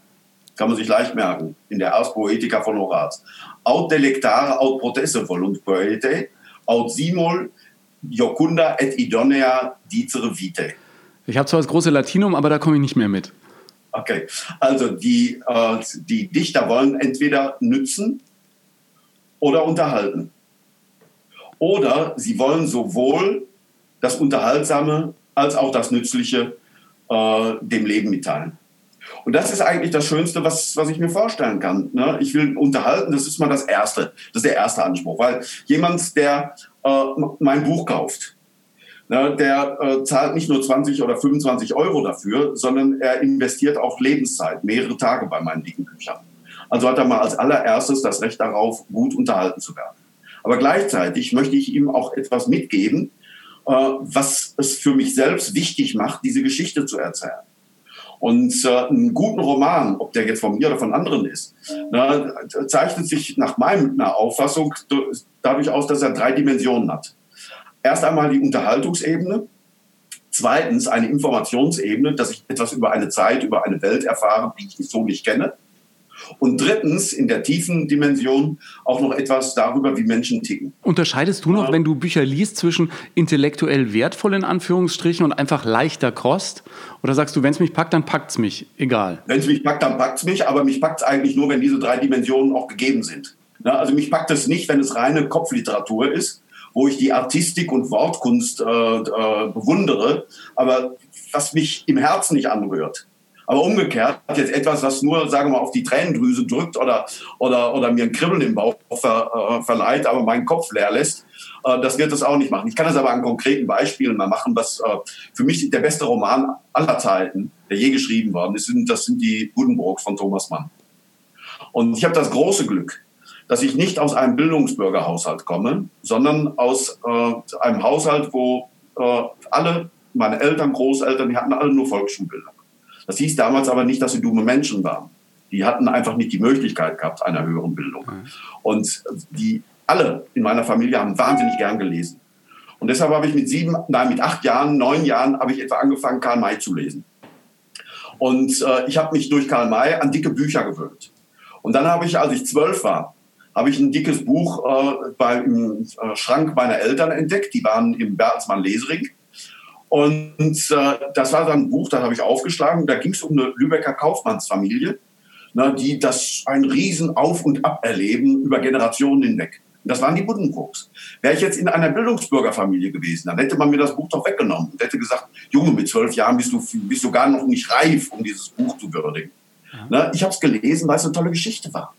kann man sich leicht merken, in der Ars Poetica von Horaz. Aut delectare, aut protesse volunt poete, aut simul jocunda et idonea dicere vitae. Ich habe zwar das große Latinum, aber da komme ich nicht mehr mit. Okay, also die, äh, die Dichter wollen entweder nützen oder unterhalten. Oder sie wollen sowohl das Unterhaltsame als auch das Nützliche äh, dem Leben mitteilen. Und das ist eigentlich das Schönste, was, was ich mir vorstellen kann. Ne? Ich will unterhalten, das ist mal das Erste. Das ist der erste Anspruch. Weil jemand, der äh, mein Buch kauft, ne, der äh, zahlt nicht nur 20 oder 25 Euro dafür, sondern er investiert auch Lebenszeit, mehrere Tage bei meinen dicken Büchern. Also hat er mal als allererstes das Recht darauf, gut unterhalten zu werden. Aber gleichzeitig möchte ich ihm auch etwas mitgeben, äh, was es für mich selbst wichtig macht, diese Geschichte zu erzählen. Und äh, einen guten Roman, ob der jetzt von mir oder von anderen ist, ne, zeichnet sich nach meiner Auffassung dadurch aus, dass er drei Dimensionen hat. Erst einmal die Unterhaltungsebene, zweitens eine Informationsebene, dass ich etwas über eine Zeit, über eine Welt erfahre, die ich so nicht kenne. Und drittens, in der tiefen Dimension, auch noch etwas darüber, wie Menschen ticken. Unterscheidest du noch, wenn du Bücher liest, zwischen intellektuell wertvoll in Anführungsstrichen und einfach leichter Kost? Oder sagst du, wenn es mich packt, dann packt es mich, egal? Wenn es mich packt, dann packt es mich, aber mich packt es eigentlich nur, wenn diese drei Dimensionen auch gegeben sind. also mich packt es nicht, wenn es reine Kopfliteratur ist, wo ich die Artistik und Wortkunst äh, äh, bewundere, aber was mich im Herzen nicht anrührt. Aber umgekehrt, jetzt etwas, was nur, sagen wir mal, auf die Tränendrüse drückt oder, oder, oder mir ein Kribbeln im Bauch ver, äh, verleiht, aber meinen Kopf leer lässt, äh, das wird es auch nicht machen. Ich kann das aber an konkreten Beispielen mal machen, was äh, für mich der beste Roman aller Zeiten, der je geschrieben worden ist, das sind die Buddenbrooks von Thomas Mann. Und ich habe das große Glück, dass ich nicht aus einem Bildungsbürgerhaushalt komme, sondern aus äh, einem Haushalt, wo äh, alle, meine Eltern, Großeltern, die hatten alle nur Volksschulbildung. Das hieß damals aber nicht, dass sie dumme Menschen waren. Die hatten einfach nicht die Möglichkeit gehabt einer höheren Bildung. Und die alle in meiner Familie haben wahnsinnig gern gelesen. Und deshalb habe ich mit sieben, nein, mit acht Jahren, neun Jahren habe ich etwa angefangen, Karl May zu lesen. Und äh, ich habe mich durch Karl May an dicke Bücher gewöhnt. Und dann habe ich, als ich zwölf war, habe ich ein dickes Buch äh, beim äh, Schrank meiner Eltern entdeckt. Die waren im Bertelsmann Lesering. Und äh, das war dann ein Buch, das habe ich aufgeschlagen. Da ging es um eine Lübecker Kaufmannsfamilie, ne, die das ein riesen Auf und Ab erleben über Generationen hinweg. Und das waren die Buddenbrooks. Wäre ich jetzt in einer Bildungsbürgerfamilie gewesen, dann hätte man mir das Buch doch weggenommen und hätte gesagt, Junge, mit zwölf Jahren bist du, bist du gar noch nicht reif, um dieses Buch zu würdigen. Ja. Ne, ich habe es gelesen, weil es eine tolle Geschichte war.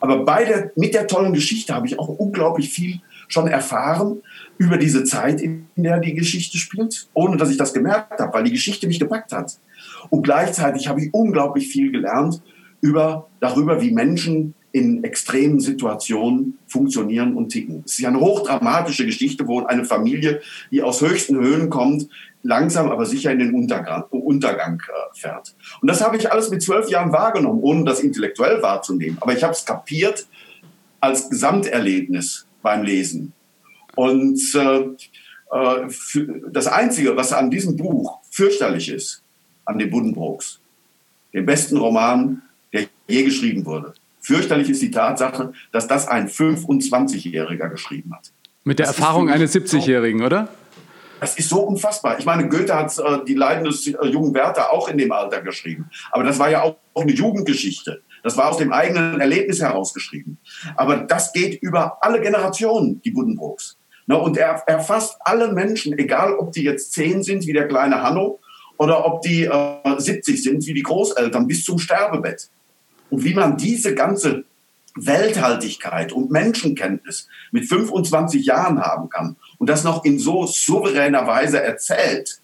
Aber bei der, mit der tollen Geschichte habe ich auch unglaublich viel schon erfahren über diese Zeit, in der die Geschichte spielt, ohne dass ich das gemerkt habe, weil die Geschichte mich gepackt hat. Und gleichzeitig habe ich unglaublich viel gelernt über, darüber, wie Menschen in extremen Situationen funktionieren und ticken. Es ist ja eine hochdramatische Geschichte, wo eine Familie, die aus höchsten Höhen kommt, langsam aber sicher in den Untergang, Untergang äh, fährt. Und das habe ich alles mit zwölf Jahren wahrgenommen, ohne das intellektuell wahrzunehmen. Aber ich habe es kapiert als Gesamterlebnis beim Lesen. Und äh, äh das Einzige, was an diesem Buch fürchterlich ist, an den Buddenbrooks, dem besten Roman, der je geschrieben wurde, fürchterlich ist die Tatsache, dass das ein 25-Jähriger geschrieben hat. Mit der das Erfahrung eines 70-Jährigen, oder? Das ist so unfassbar. Ich meine, Goethe hat äh, die Leiden des äh, jungen Werther auch in dem Alter geschrieben. Aber das war ja auch, auch eine Jugendgeschichte. Das war aus dem eigenen Erlebnis herausgeschrieben. Aber das geht über alle Generationen, die Buddenbrooks. Ne, und er erfasst alle Menschen, egal ob die jetzt zehn sind, wie der kleine Hanno, oder ob die äh, 70 sind, wie die Großeltern, bis zum Sterbebett. Und wie man diese ganze Welthaltigkeit und Menschenkenntnis mit 25 Jahren haben kann und das noch in so souveräner Weise erzählt,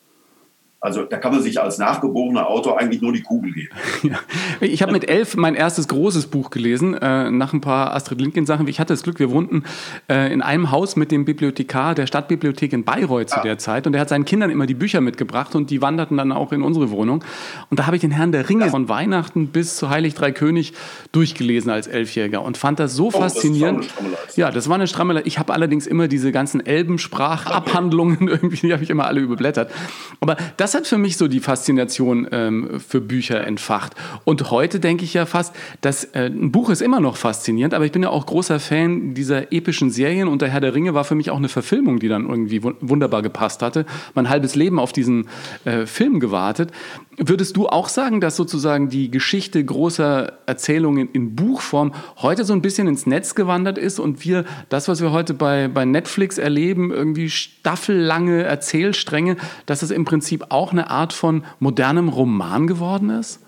also da kann man sich als nachgeborener Autor eigentlich nur die Kugel geben. Ja. Ich habe mit elf mein erstes großes Buch gelesen, äh, nach ein paar Astrid Lindgren-Sachen. Ich hatte das Glück, wir wohnten äh, in einem Haus mit dem Bibliothekar der Stadtbibliothek in Bayreuth zu ah. der Zeit. Und er hat seinen Kindern immer die Bücher mitgebracht und die wanderten dann auch in unsere Wohnung. Und da habe ich den Herrn der Ringe ja. von Weihnachten bis zu Heilig Drei König durchgelesen als Elfjähriger und fand das so oh, faszinierend. Das ja, das war eine Strammelei. Ich habe allerdings immer diese ganzen Elbensprachabhandlungen irgendwie, die habe ich immer alle überblättert. Aber das hat für mich so die Faszination ähm, für Bücher entfacht. Und heute denke ich ja fast, dass äh, ein Buch ist immer noch faszinierend, aber ich bin ja auch großer Fan dieser epischen Serien und der Herr der Ringe war für mich auch eine Verfilmung, die dann irgendwie wunderbar gepasst hatte. Mein halbes Leben auf diesen äh, Film gewartet. Würdest du auch sagen, dass sozusagen die Geschichte großer Erzählungen in Buchform heute so ein bisschen ins Netz gewandert ist und wir das, was wir heute bei, bei Netflix erleben, irgendwie staffellange Erzählstränge, dass es im Prinzip auch eine Art von modernem Roman geworden ist?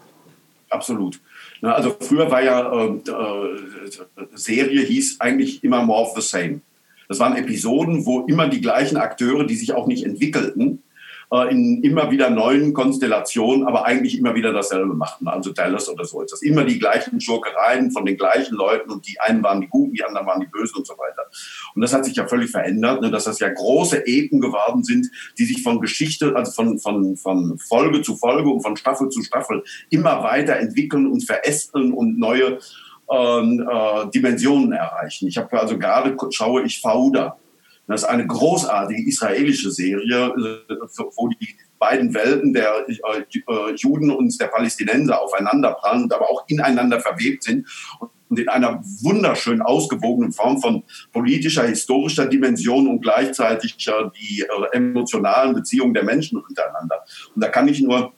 Absolut. Also früher war ja äh, äh, Serie hieß eigentlich immer more of the same. Das waren Episoden, wo immer die gleichen Akteure, die sich auch nicht entwickelten, äh, in immer wieder neuen Konstellationen, aber eigentlich immer wieder dasselbe machten. Also Dallas oder so ist das. Immer die gleichen Schurkereien von den gleichen Leuten und die einen waren die Guten, die anderen waren die Bösen und so weiter. Und das hat sich ja völlig verändert, ne, dass das ja große Epen geworden sind, die sich von Geschichte, also von, von, von Folge zu Folge und von Staffel zu Staffel immer weiter entwickeln und verästeln und neue ähm, äh, Dimensionen erreichen. Ich habe also gerade schaue ich Fauda das ist eine großartige israelische Serie, äh, wo die beiden Welten der äh, Juden und der Palästinenser aufeinanderprallen und aber auch ineinander verwebt sind und in einer wunderschön ausgewogenen Form von politischer, historischer Dimension und gleichzeitig die äh, emotionalen Beziehungen der Menschen untereinander. Und da kann ich nur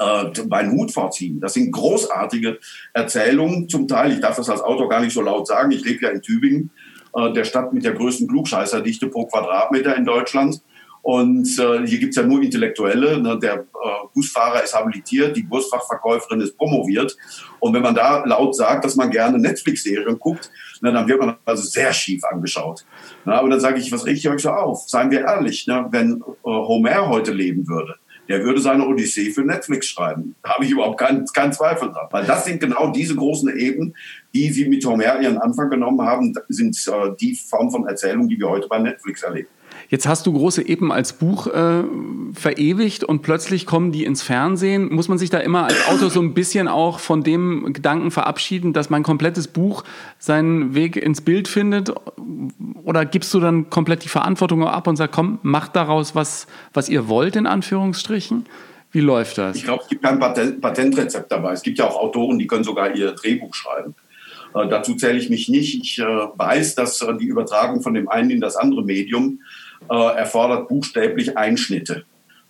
äh, meinen Hut vorziehen. Das sind großartige Erzählungen zum Teil. Ich darf das als Autor gar nicht so laut sagen. Ich lebe ja in Tübingen äh, der Stadt mit der größten Klugscheißerdichte pro Quadratmeter in Deutschland. Und äh, hier gibt's ja nur Intellektuelle. Ne? Der äh, Busfahrer ist habilitiert, die Busfachverkäuferin ist promoviert. Und wenn man da laut sagt, dass man gerne Netflix-Serien guckt, na, dann wird man also sehr schief angeschaut. Na, aber dann sage ich, was regt ihr euch so auf? Seien wir ehrlich, ne? wenn äh, Homer heute leben würde, der würde seine Odyssee für Netflix schreiben. Da habe ich überhaupt keinen, keinen Zweifel dran. Weil das sind genau diese großen Ebenen, die sie mit Homer ihren Anfang genommen haben, sind äh, die Form von Erzählung, die wir heute bei Netflix erleben. Jetzt hast du große Epen als Buch äh, verewigt und plötzlich kommen die ins Fernsehen. Muss man sich da immer als Autor so ein bisschen auch von dem Gedanken verabschieden, dass mein komplettes Buch seinen Weg ins Bild findet? Oder gibst du dann komplett die Verantwortung ab und sagst, komm, macht daraus was, was ihr wollt, in Anführungsstrichen? Wie läuft das? Ich glaube, es gibt kein Patent Patentrezept dabei. Es gibt ja auch Autoren, die können sogar ihr Drehbuch schreiben. Äh, dazu zähle ich mich nicht. Ich äh, weiß, dass äh, die Übertragung von dem einen in das andere Medium äh, erfordert buchstäblich Einschnitte.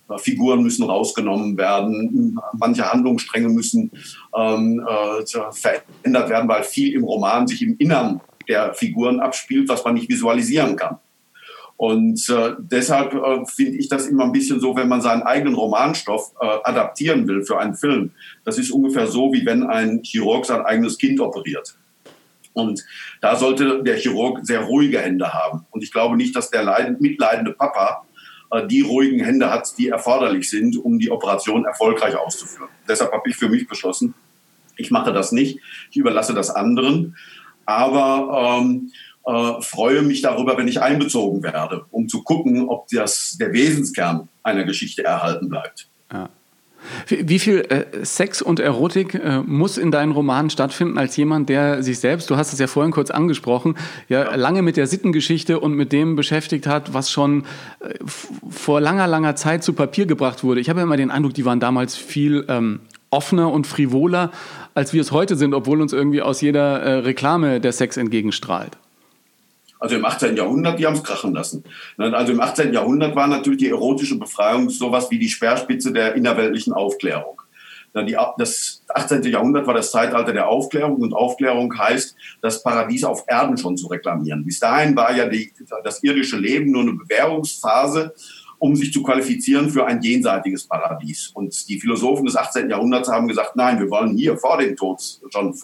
Äh, Figuren müssen rausgenommen werden, manche Handlungsstränge müssen ähm, äh, verändert werden, weil viel im Roman sich im Innern der Figuren abspielt, was man nicht visualisieren kann. Und äh, deshalb äh, finde ich das immer ein bisschen so, wenn man seinen eigenen Romanstoff äh, adaptieren will für einen Film. Das ist ungefähr so, wie wenn ein Chirurg sein eigenes Kind operiert. Und da sollte der Chirurg sehr ruhige Hände haben. Und ich glaube nicht, dass der leidend, mitleidende Papa äh, die ruhigen Hände hat, die erforderlich sind, um die Operation erfolgreich auszuführen. Deshalb habe ich für mich beschlossen, ich mache das nicht, ich überlasse das anderen, aber ähm, äh, freue mich darüber, wenn ich einbezogen werde, um zu gucken, ob das, der Wesenskern einer Geschichte erhalten bleibt. Ja. Wie viel äh, Sex und Erotik äh, muss in deinen Romanen stattfinden als jemand, der sich selbst, du hast es ja vorhin kurz angesprochen, ja, lange mit der Sittengeschichte und mit dem beschäftigt hat, was schon äh, vor langer, langer Zeit zu Papier gebracht wurde. Ich habe ja immer den Eindruck, die waren damals viel ähm, offener und frivoler, als wir es heute sind, obwohl uns irgendwie aus jeder Reklame der Sex entgegenstrahlt. Also im 18. Jahrhundert, die haben es krachen lassen. Ne, also im 18. Jahrhundert war natürlich die erotische Befreiung sowas wie die Speerspitze der innerweltlichen Aufklärung. Das 18. Jahrhundert war das Zeitalter der Aufklärung und Aufklärung heißt, das Paradies auf Erden schon zu reklamieren. Bis dahin war ja die, das irdische Leben nur eine Bewährungsphase, um sich zu qualifizieren für ein jenseitiges Paradies. Und die Philosophen des 18. Jahrhunderts haben gesagt, nein, wir wollen hier vor dem Tod schon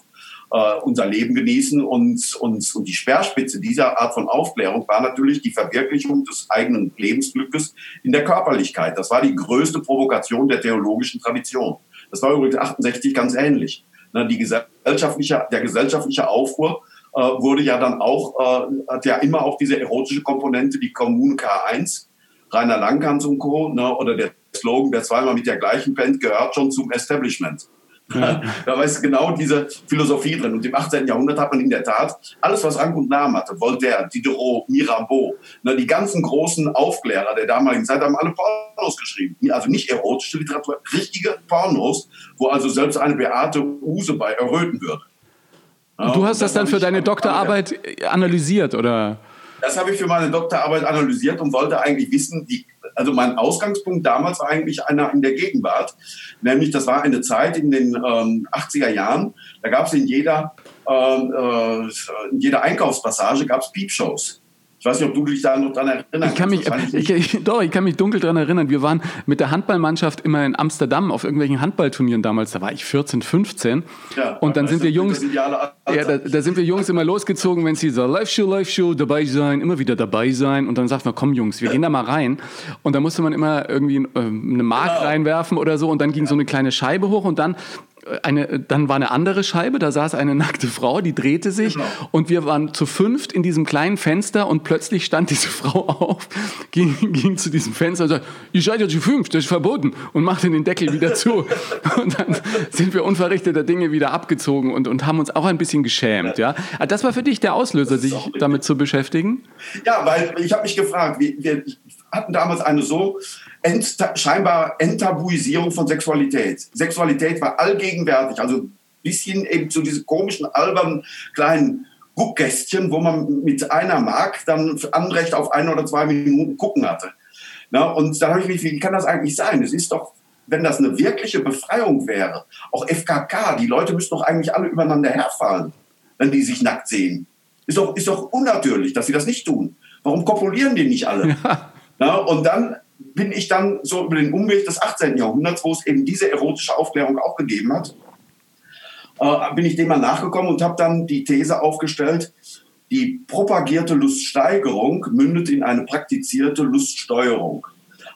äh, unser Leben genießen. Und, und, und die Speerspitze dieser Art von Aufklärung war natürlich die Verwirklichung des eigenen Lebensglückes in der Körperlichkeit. Das war die größte Provokation der theologischen Tradition. Das war übrigens 68 ganz ähnlich. Ne, die gesellschaftliche, der gesellschaftliche Aufruhr äh, wurde ja dann auch, äh, hat ja immer auch diese erotische Komponente, die Kommune K1, Rainer Langkans und Co. Ne, oder der Slogan, der zweimal mit der gleichen Band gehört schon zum Establishment. Ja. da ist genau diese Philosophie drin. Und im 18. Jahrhundert hat man in der Tat alles, was Rang und Namen hatte, Voltaire, Diderot, Mirabeau, ne, die ganzen großen Aufklärer der damaligen Zeit haben alle Pornos geschrieben. Also nicht erotische Literatur, richtige Pornos, wo also selbst eine Beate Use bei erröten würde. Ja, du hast das, das dann für deine Doktorarbeit analysiert, oder? Das habe ich für meine Doktorarbeit analysiert und wollte eigentlich wissen, wie also mein Ausgangspunkt damals war eigentlich einer in der Gegenwart. Nämlich, das war eine Zeit in den ähm, 80er Jahren, da gab es in jeder, ähm, äh, in jeder Einkaufspassage gab es Peepshows. Ich weiß nicht, ob du dich da noch dran erinnerst. Ich kann mich, ich, ich, doch, ich kann mich dunkel dran erinnern. Wir waren mit der Handballmannschaft immer in Amsterdam auf irgendwelchen Handballturnieren damals. Da war ich 14, 15. Ja, und dann sind wir Jungs, ja, da, da, sind wir Jungs immer losgezogen, wenn sie so Live-Show, Live-Show, dabei sein, immer wieder dabei sein. Und dann sagt man, komm Jungs, wir ja. gehen da mal rein. Und da musste man immer irgendwie äh, eine Mark genau. reinwerfen oder so. Und dann ging so eine kleine Scheibe hoch und dann eine, dann war eine andere Scheibe, da saß eine nackte Frau, die drehte sich genau. und wir waren zu fünft in diesem kleinen Fenster und plötzlich stand diese Frau auf, ging, ging zu diesem Fenster und sagte, ihr seid ja zu fünft, das ist verboten und machte den Deckel wieder zu. Und dann sind wir unverrichteter Dinge wieder abgezogen und, und haben uns auch ein bisschen geschämt. Ja. ja. Das war für dich der Auslöser, sich damit zu beschäftigen? Ja, weil ich habe mich gefragt, wir, wir hatten damals eine so ent, scheinbar Enttabuisierung von Sexualität. Sexualität war allgegenwärtig, also ein bisschen eben zu diesen komischen, albernen kleinen Guckkästchen, wo man mit einer Mark dann Anrecht auf ein oder zwei Minuten gucken hatte. Na, und da habe ich mich, wie kann das eigentlich sein? Es ist doch, wenn das eine wirkliche Befreiung wäre, auch FKK, die Leute müssten doch eigentlich alle übereinander herfallen, wenn die sich nackt sehen. Ist doch, ist doch unnatürlich, dass sie das nicht tun. Warum kopulieren die nicht alle? Ja. Na, und dann bin ich dann so über den Umweg des 18. Jahrhunderts, wo es eben diese erotische Aufklärung auch gegeben hat, äh, bin ich dem mal nachgekommen und habe dann die These aufgestellt, die propagierte Luststeigerung mündet in eine praktizierte Luststeuerung.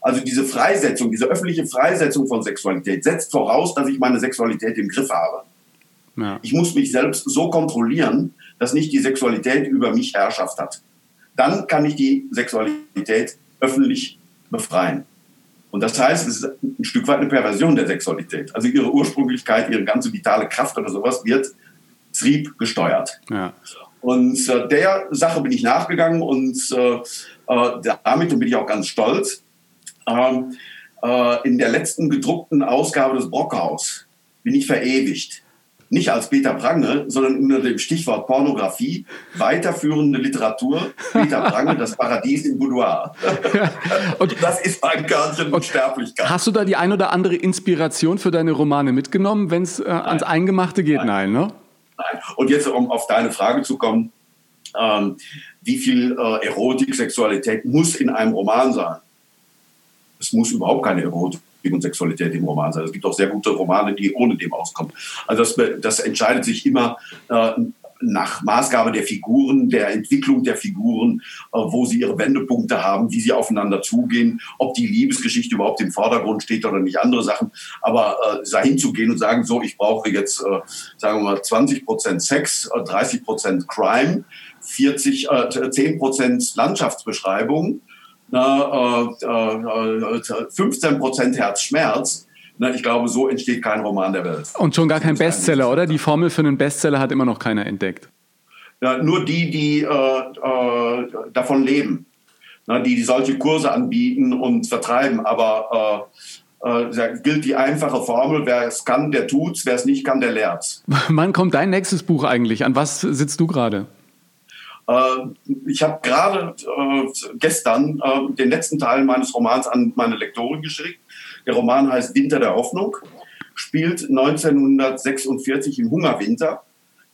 Also diese Freisetzung, diese öffentliche Freisetzung von Sexualität setzt voraus, dass ich meine Sexualität im Griff habe. Ja. Ich muss mich selbst so kontrollieren, dass nicht die Sexualität über mich Herrschaft hat. Dann kann ich die Sexualität öffentlich befreien. Und das heißt, es ist ein Stück weit eine Perversion der Sexualität. Also ihre Ursprünglichkeit, ihre ganze vitale Kraft oder sowas wird Trieb gesteuert. Ja. Und äh, der Sache bin ich nachgegangen und äh, äh, damit bin ich auch ganz stolz. Ähm, äh, in der letzten gedruckten Ausgabe des Brockhaus bin ich verewigt nicht als Peter Prange, sondern unter dem Stichwort Pornografie, weiterführende Literatur, Peter Prange, das Paradies im Boudoir. Ja. Und das ist mein Körnchen und Sterblichkeit. Hast du da die ein oder andere Inspiration für deine Romane mitgenommen, wenn es äh, ans Eingemachte geht? Nein. Nein, ne? Nein. Und jetzt, um auf deine Frage zu kommen, ähm, wie viel äh, Erotik, Sexualität muss in einem Roman sein? Es muss überhaupt keine Erotik und Sexualität im Roman sein. Es gibt auch sehr gute Romane, die ohne dem auskommen. Also das, das entscheidet sich immer äh, nach Maßgabe der Figuren, der Entwicklung der Figuren, äh, wo sie ihre Wendepunkte haben, wie sie aufeinander zugehen, ob die Liebesgeschichte überhaupt im Vordergrund steht oder nicht andere Sachen. Aber äh, dahin zu gehen und sagen, so, ich brauche jetzt, äh, sagen wir mal, 20 Prozent Sex, äh, 30 Prozent Crime, 40, äh, 10 Prozent Landschaftsbeschreibung, na, äh, 15 äh, Prozent Herzschmerz. Na, ich glaube, so entsteht kein Roman der Welt. Und schon gar kein Bestseller, oder? Die Formel für einen Bestseller hat immer noch keiner entdeckt. Ja, nur die, die äh, äh, davon leben, na, die, die solche Kurse anbieten und vertreiben. Aber äh, äh, gilt die einfache Formel, wer es kann, der tut's, wer es nicht kann, der lehrt's. Wann kommt dein nächstes Buch eigentlich? An was sitzt du gerade? Äh, ich habe gerade äh, gestern äh, den letzten Teil meines Romans an meine Lektorin geschickt. Der Roman heißt Winter der Hoffnung, spielt 1946 im Hungerwinter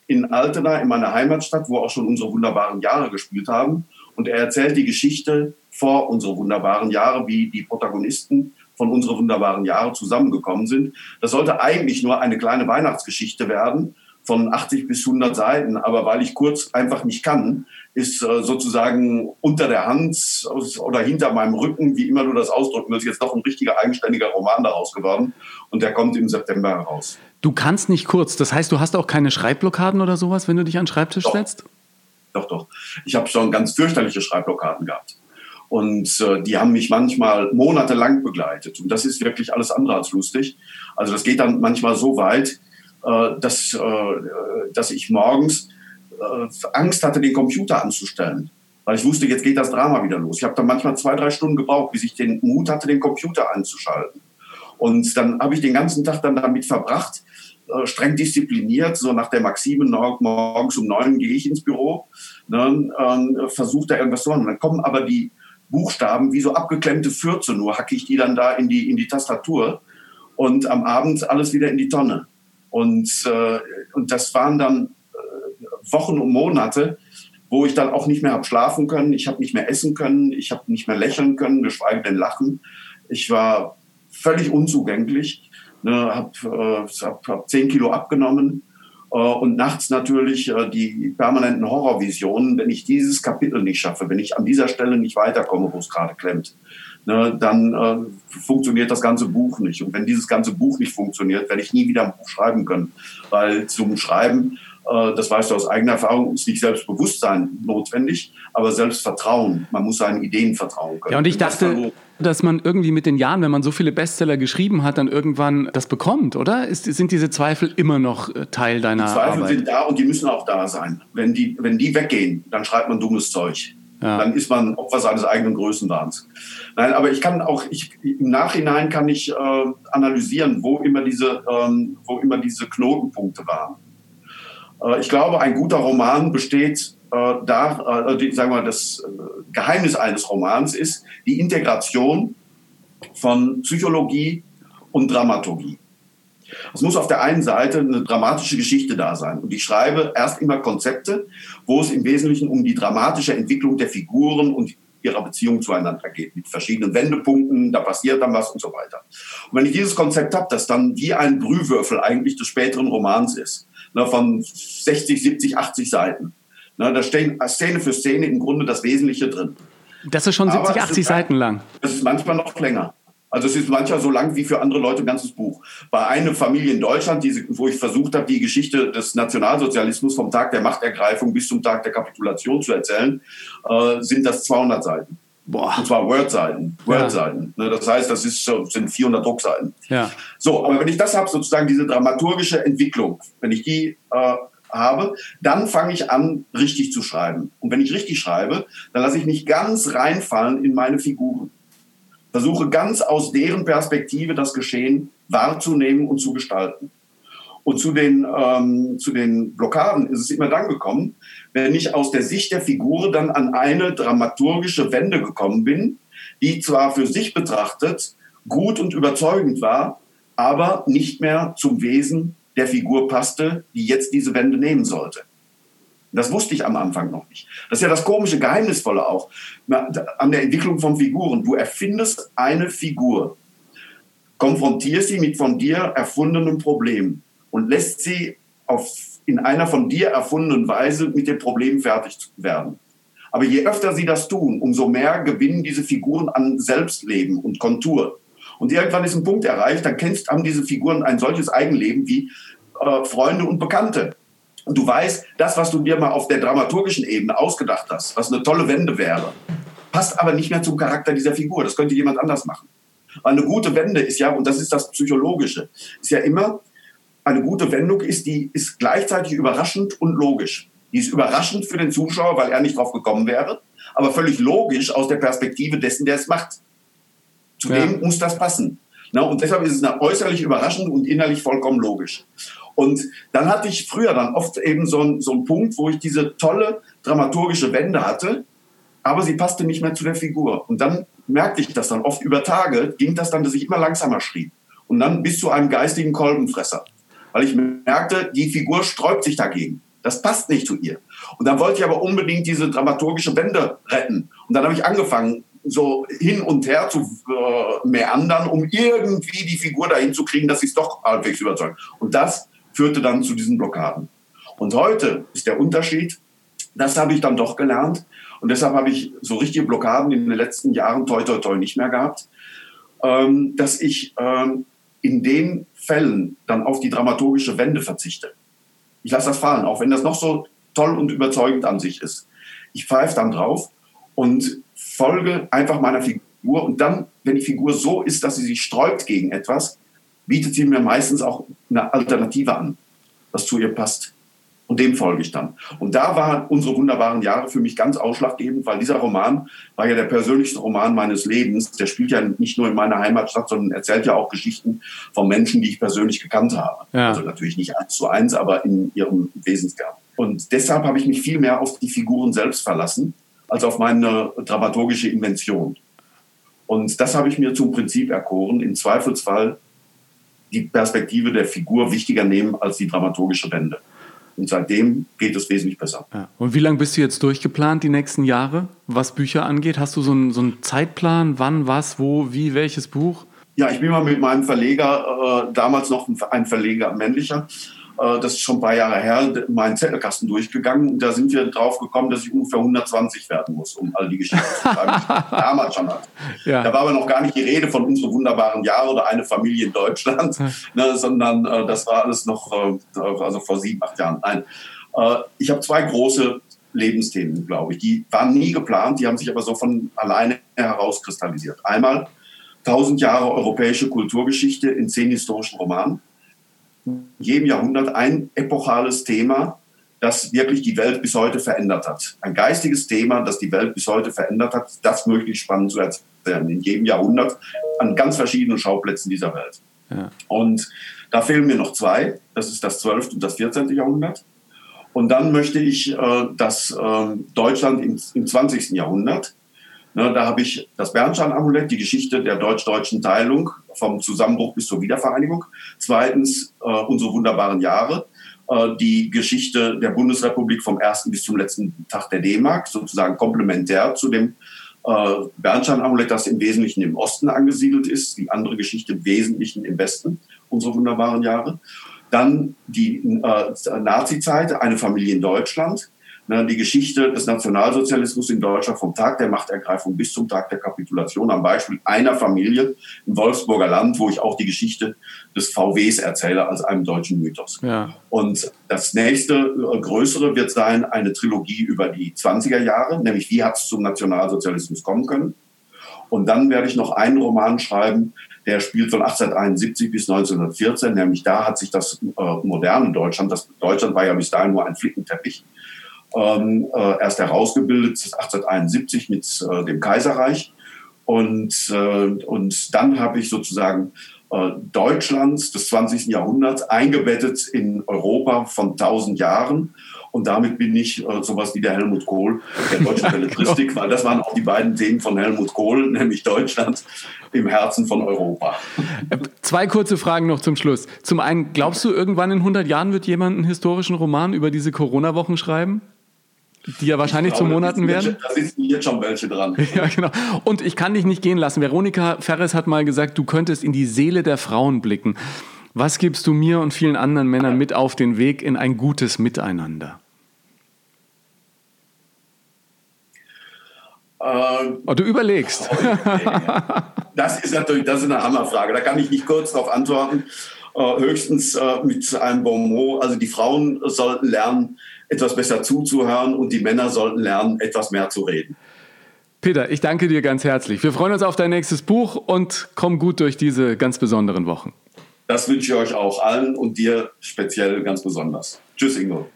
in Altena, in meiner Heimatstadt, wo auch schon unsere wunderbaren Jahre gespielt haben. Und er erzählt die Geschichte vor unsere wunderbaren Jahre, wie die Protagonisten von unsere wunderbaren Jahre zusammengekommen sind. Das sollte eigentlich nur eine kleine Weihnachtsgeschichte werden, von 80 bis 100 Seiten, aber weil ich kurz einfach nicht kann, ist äh, sozusagen unter der Hand oder hinter meinem Rücken, wie immer du das ausdrücken willst, jetzt doch ein richtiger eigenständiger Roman daraus geworden und der kommt im September heraus. Du kannst nicht kurz, das heißt, du hast auch keine Schreibblockaden oder sowas, wenn du dich an den Schreibtisch doch. setzt? Doch, doch. Ich habe schon ganz fürchterliche Schreibblockaden gehabt. Und äh, die haben mich manchmal monatelang begleitet. Und das ist wirklich alles andere als lustig. Also das geht dann manchmal so weit, dass, äh, dass ich morgens äh, Angst hatte, den Computer anzustellen. Weil ich wusste, jetzt geht das Drama wieder los. Ich habe dann manchmal zwei, drei Stunden gebraucht, bis ich den Mut hatte, den Computer anzuschalten. Und dann habe ich den ganzen Tag dann damit verbracht, streng diszipliniert, so nach der Maxime, morgens um neun gehe ich ins Büro, ne, äh, versuche da irgendwas zu machen. Dann kommen aber die Buchstaben wie so abgeklemmte Fürze, nur hacke ich die dann da in die, in die Tastatur und am Abend alles wieder in die Tonne. Und, äh, und das waren dann äh, Wochen und Monate, wo ich dann auch nicht mehr habe schlafen können, ich habe nicht mehr essen können, ich habe nicht mehr lächeln können, geschweige denn lachen. Ich war völlig unzugänglich, ne, habe äh, hab, hab 10 Kilo abgenommen äh, und nachts natürlich äh, die permanenten Horrorvisionen, wenn ich dieses Kapitel nicht schaffe, wenn ich an dieser Stelle nicht weiterkomme, wo es gerade klemmt ne, dann äh, funktioniert das ganze Buch nicht. Und wenn dieses ganze Buch nicht funktioniert, werde ich nie wieder ein Buch schreiben können. Weil zum Schreiben, äh, das weißt du aus eigener Erfahrung, ist nicht Selbstbewusstsein notwendig, aber Selbstvertrauen. Man muss seinen Ideen vertrauen können. Ja, und ich dachte, dass man irgendwie mit den Jahren, wenn man so viele Bestseller geschrieben hat, dann irgendwann das bekommt, oder? Ist, sind diese Zweifel immer noch äh, Teil deiner Arbeit? Die Zweifel Arbeit? sind da und die müssen auch da sein. Wenn die, wenn die weggehen, dann schreibt man dummes Zeug. Ja. Dann ist man Opfer seines eigenen Größenwahns. Nein, aber ich kann auch, ich, im Nachhinein kann ich äh, analysieren, wo immer diese, ähm, wo immer diese Knotenpunkte waren. Äh, ich glaube, ein guter Roman besteht äh, da, äh, die, sagen wir, das äh, Geheimnis eines Romans ist die Integration von Psychologie und Dramaturgie. Es muss auf der einen Seite eine dramatische Geschichte da sein. Und ich schreibe erst immer Konzepte, wo es im Wesentlichen um die dramatische Entwicklung der Figuren und ihrer Beziehung zueinander geht, mit verschiedenen Wendepunkten, da passiert dann was und so weiter. Und wenn ich dieses Konzept habe, das dann wie ein Brühwürfel eigentlich des späteren Romans ist, ne, von 60, 70, 80 Seiten, ne, da stehen Szene für Szene im Grunde das Wesentliche drin. Das ist schon 70, 80 Seiten lang. Das ist manchmal noch länger. Also es ist manchmal so lang wie für andere Leute ein ganzes Buch. Bei einer Familie in Deutschland, die, wo ich versucht habe, die Geschichte des Nationalsozialismus vom Tag der Machtergreifung bis zum Tag der Kapitulation zu erzählen, äh, sind das 200 Seiten. Boah. Und zwar Word-Seiten. Word-Seiten. Ja. Ne, das heißt, das ist, sind 400 Druckseiten. Ja. So, aber wenn ich das habe, sozusagen diese dramaturgische Entwicklung, wenn ich die äh, habe, dann fange ich an, richtig zu schreiben. Und wenn ich richtig schreibe, dann lasse ich mich ganz reinfallen in meine Figuren versuche ganz aus deren Perspektive das Geschehen wahrzunehmen und zu gestalten. Und zu den, ähm, zu den Blockaden ist es immer dann gekommen, wenn ich aus der Sicht der Figur dann an eine dramaturgische Wende gekommen bin, die zwar für sich betrachtet gut und überzeugend war, aber nicht mehr zum Wesen der Figur passte, die jetzt diese Wende nehmen sollte. Das wusste ich am Anfang noch nicht. Das ist ja das komische, geheimnisvolle auch an der Entwicklung von Figuren. Du erfindest eine Figur, konfrontierst sie mit von dir erfundenen Problemen und lässt sie auf, in einer von dir erfundenen Weise mit dem Problem fertig werden. Aber je öfter sie das tun, umso mehr gewinnen diese Figuren an Selbstleben und Kontur. Und irgendwann ist ein Punkt erreicht, dann kennst, haben diese Figuren ein solches Eigenleben wie äh, Freunde und Bekannte. Und du weißt, das, was du dir mal auf der dramaturgischen Ebene ausgedacht hast, was eine tolle Wende wäre, passt aber nicht mehr zum Charakter dieser Figur. Das könnte jemand anders machen. Weil eine gute Wende ist ja, und das ist das Psychologische, ist ja immer, eine gute Wendung ist, die ist gleichzeitig überraschend und logisch. Die ist überraschend für den Zuschauer, weil er nicht drauf gekommen wäre, aber völlig logisch aus der Perspektive dessen, der es macht. Zudem ja. muss das passen. Na, und deshalb ist es äußerlich überraschend und innerlich vollkommen logisch. Und dann hatte ich früher dann oft eben so, ein, so einen Punkt, wo ich diese tolle dramaturgische Wende hatte, aber sie passte nicht mehr zu der Figur. Und dann merkte ich das dann oft über Tage, ging das dann, dass ich immer langsamer schrieb. Und dann bis zu einem geistigen Kolbenfresser. Weil ich merkte, die Figur sträubt sich dagegen. Das passt nicht zu ihr. Und dann wollte ich aber unbedingt diese dramaturgische Wende retten. Und dann habe ich angefangen, so hin und her zu äh, meandern, um irgendwie die Figur dahin zu kriegen, dass sie es doch halbwegs überzeugt. Und das führte dann zu diesen Blockaden. Und heute ist der Unterschied, das habe ich dann doch gelernt. Und deshalb habe ich so richtige Blockaden in den letzten Jahren toi toi toi nicht mehr gehabt, ähm, dass ich ähm, in den Fällen dann auf die dramaturgische Wende verzichte. Ich lasse das fallen, auch wenn das noch so toll und überzeugend an sich ist. Ich pfeife dann drauf und folge einfach meiner Figur. Und dann, wenn die Figur so ist, dass sie sich sträubt gegen etwas, bietet sie mir meistens auch eine Alternative an, was zu ihr passt. Und dem folge ich dann. Und da waren unsere wunderbaren Jahre für mich ganz ausschlaggebend, weil dieser Roman war ja der persönlichste Roman meines Lebens. Der spielt ja nicht nur in meiner Heimatstadt, sondern erzählt ja auch Geschichten von Menschen, die ich persönlich gekannt habe. Ja. Also natürlich nicht eins zu eins, aber in ihrem Wesenskern. Und deshalb habe ich mich viel mehr auf die Figuren selbst verlassen, als auf meine dramaturgische Invention. Und das habe ich mir zum Prinzip erkoren, im Zweifelsfall die Perspektive der Figur wichtiger nehmen als die dramaturgische Wende. Und seitdem geht es wesentlich besser. Ja. Und wie lange bist du jetzt durchgeplant, die nächsten Jahre, was Bücher angeht? Hast du so einen, so einen Zeitplan, wann, was, wo, wie, welches Buch? Ja, ich bin mal mit meinem Verleger, äh, damals noch ein Verleger männlicher, das ist schon ein paar Jahre her, meinen Zettelkasten durchgegangen und da sind wir drauf gekommen, dass ich ungefähr 120 werden muss, um all die Geschichten zu schreiben, damals schon hatte. Ja. Da war aber noch gar nicht die Rede von unseren wunderbaren Jahren oder eine Familie in Deutschland, ne, sondern äh, das war alles noch, äh, also vor sieben, acht Jahren. Nein, äh, ich habe zwei große Lebensthemen, glaube ich. Die waren nie geplant, die haben sich aber so von alleine herauskristallisiert. Einmal 1000 Jahre europäische Kulturgeschichte in zehn historischen Romanen jedem Jahrhundert ein epochales Thema, das wirklich die Welt bis heute verändert hat. Ein geistiges Thema, das die Welt bis heute verändert hat, das möglichst spannend zu erzählen. In jedem Jahrhundert an ganz verschiedenen Schauplätzen dieser Welt. Ja. Und da fehlen mir noch zwei. Das ist das 12. und das 14. Jahrhundert. Und dann möchte ich äh, das äh, Deutschland im, im 20. Jahrhundert Ne, da habe ich das Bernstein-Amulett, die Geschichte der deutsch-deutschen Teilung vom Zusammenbruch bis zur Wiedervereinigung. Zweitens äh, unsere wunderbaren Jahre, äh, die Geschichte der Bundesrepublik vom ersten bis zum letzten Tag der D-Mark, sozusagen komplementär zu dem äh, Bernstein-Amulett, das im Wesentlichen im Osten angesiedelt ist, die andere Geschichte im Wesentlichen im Westen, unsere wunderbaren Jahre. Dann die äh, Nazi-Zeit, eine Familie in Deutschland, die Geschichte des Nationalsozialismus in Deutschland vom Tag der Machtergreifung bis zum Tag der Kapitulation am Beispiel einer Familie im Wolfsburger Land, wo ich auch die Geschichte des VWs erzähle als einem deutschen Mythos. Ja. Und das nächste äh, größere wird sein eine Trilogie über die 20er Jahre, nämlich wie hat es zum Nationalsozialismus kommen können. Und dann werde ich noch einen Roman schreiben, der spielt von 1871 bis 1914, nämlich da hat sich das äh, moderne Deutschland, das Deutschland war ja bis dahin nur ein Flickenteppich, ähm, äh, erst herausgebildet 1871 mit äh, dem Kaiserreich. Und, äh, und dann habe ich sozusagen äh, Deutschlands des 20. Jahrhunderts eingebettet in Europa von 1000 Jahren. Und damit bin ich äh, sowas wie der Helmut Kohl der deutschen Belletristik, genau. weil das waren auch die beiden Themen von Helmut Kohl, nämlich Deutschland im Herzen von Europa. Zwei kurze Fragen noch zum Schluss. Zum einen, glaubst du, irgendwann in 100 Jahren wird jemand einen historischen Roman über diese Corona-Wochen schreiben? Die ja wahrscheinlich glaube, zu Monaten werden. Da sitzen jetzt schon welche dran. Ja, genau. Und ich kann dich nicht gehen lassen. Veronika Ferres hat mal gesagt, du könntest in die Seele der Frauen blicken. Was gibst du mir und vielen anderen Männern mit auf den Weg in ein gutes Miteinander? Ähm, oh, du überlegst. Das ist natürlich das ist eine Hammerfrage. Da kann ich nicht kurz darauf antworten. Äh, höchstens äh, mit einem Bonmot. Also die Frauen sollten lernen, etwas besser zuzuhören und die Männer sollten lernen, etwas mehr zu reden. Peter, ich danke dir ganz herzlich. Wir freuen uns auf dein nächstes Buch und komm gut durch diese ganz besonderen Wochen. Das wünsche ich euch auch allen und dir speziell ganz besonders. Tschüss, Ingo.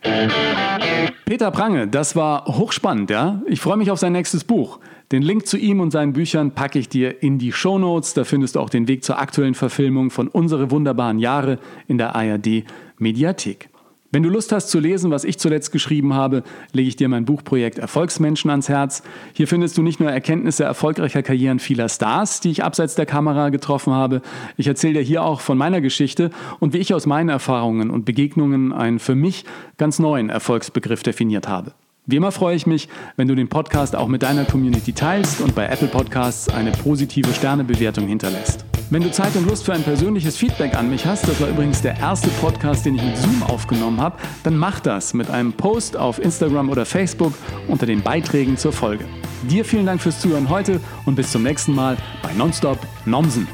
Peter Prange, das war hochspannend, ja? Ich freue mich auf sein nächstes Buch. Den Link zu ihm und seinen Büchern packe ich dir in die Show Notes. Da findest du auch den Weg zur aktuellen Verfilmung von Unsere wunderbaren Jahre in der ARD Mediathek. Wenn du Lust hast zu lesen, was ich zuletzt geschrieben habe, lege ich dir mein Buchprojekt Erfolgsmenschen ans Herz. Hier findest du nicht nur Erkenntnisse erfolgreicher Karrieren vieler Stars, die ich abseits der Kamera getroffen habe. Ich erzähle dir hier auch von meiner Geschichte und wie ich aus meinen Erfahrungen und Begegnungen einen für mich ganz neuen Erfolgsbegriff definiert habe. Wie immer freue ich mich, wenn du den Podcast auch mit deiner Community teilst und bei Apple Podcasts eine positive Sternebewertung hinterlässt. Wenn du Zeit und Lust für ein persönliches Feedback an mich hast, das war übrigens der erste Podcast, den ich mit Zoom aufgenommen habe, dann mach das mit einem Post auf Instagram oder Facebook unter den Beiträgen zur Folge. Dir vielen Dank fürs Zuhören heute und bis zum nächsten Mal bei Nonstop Nomsen.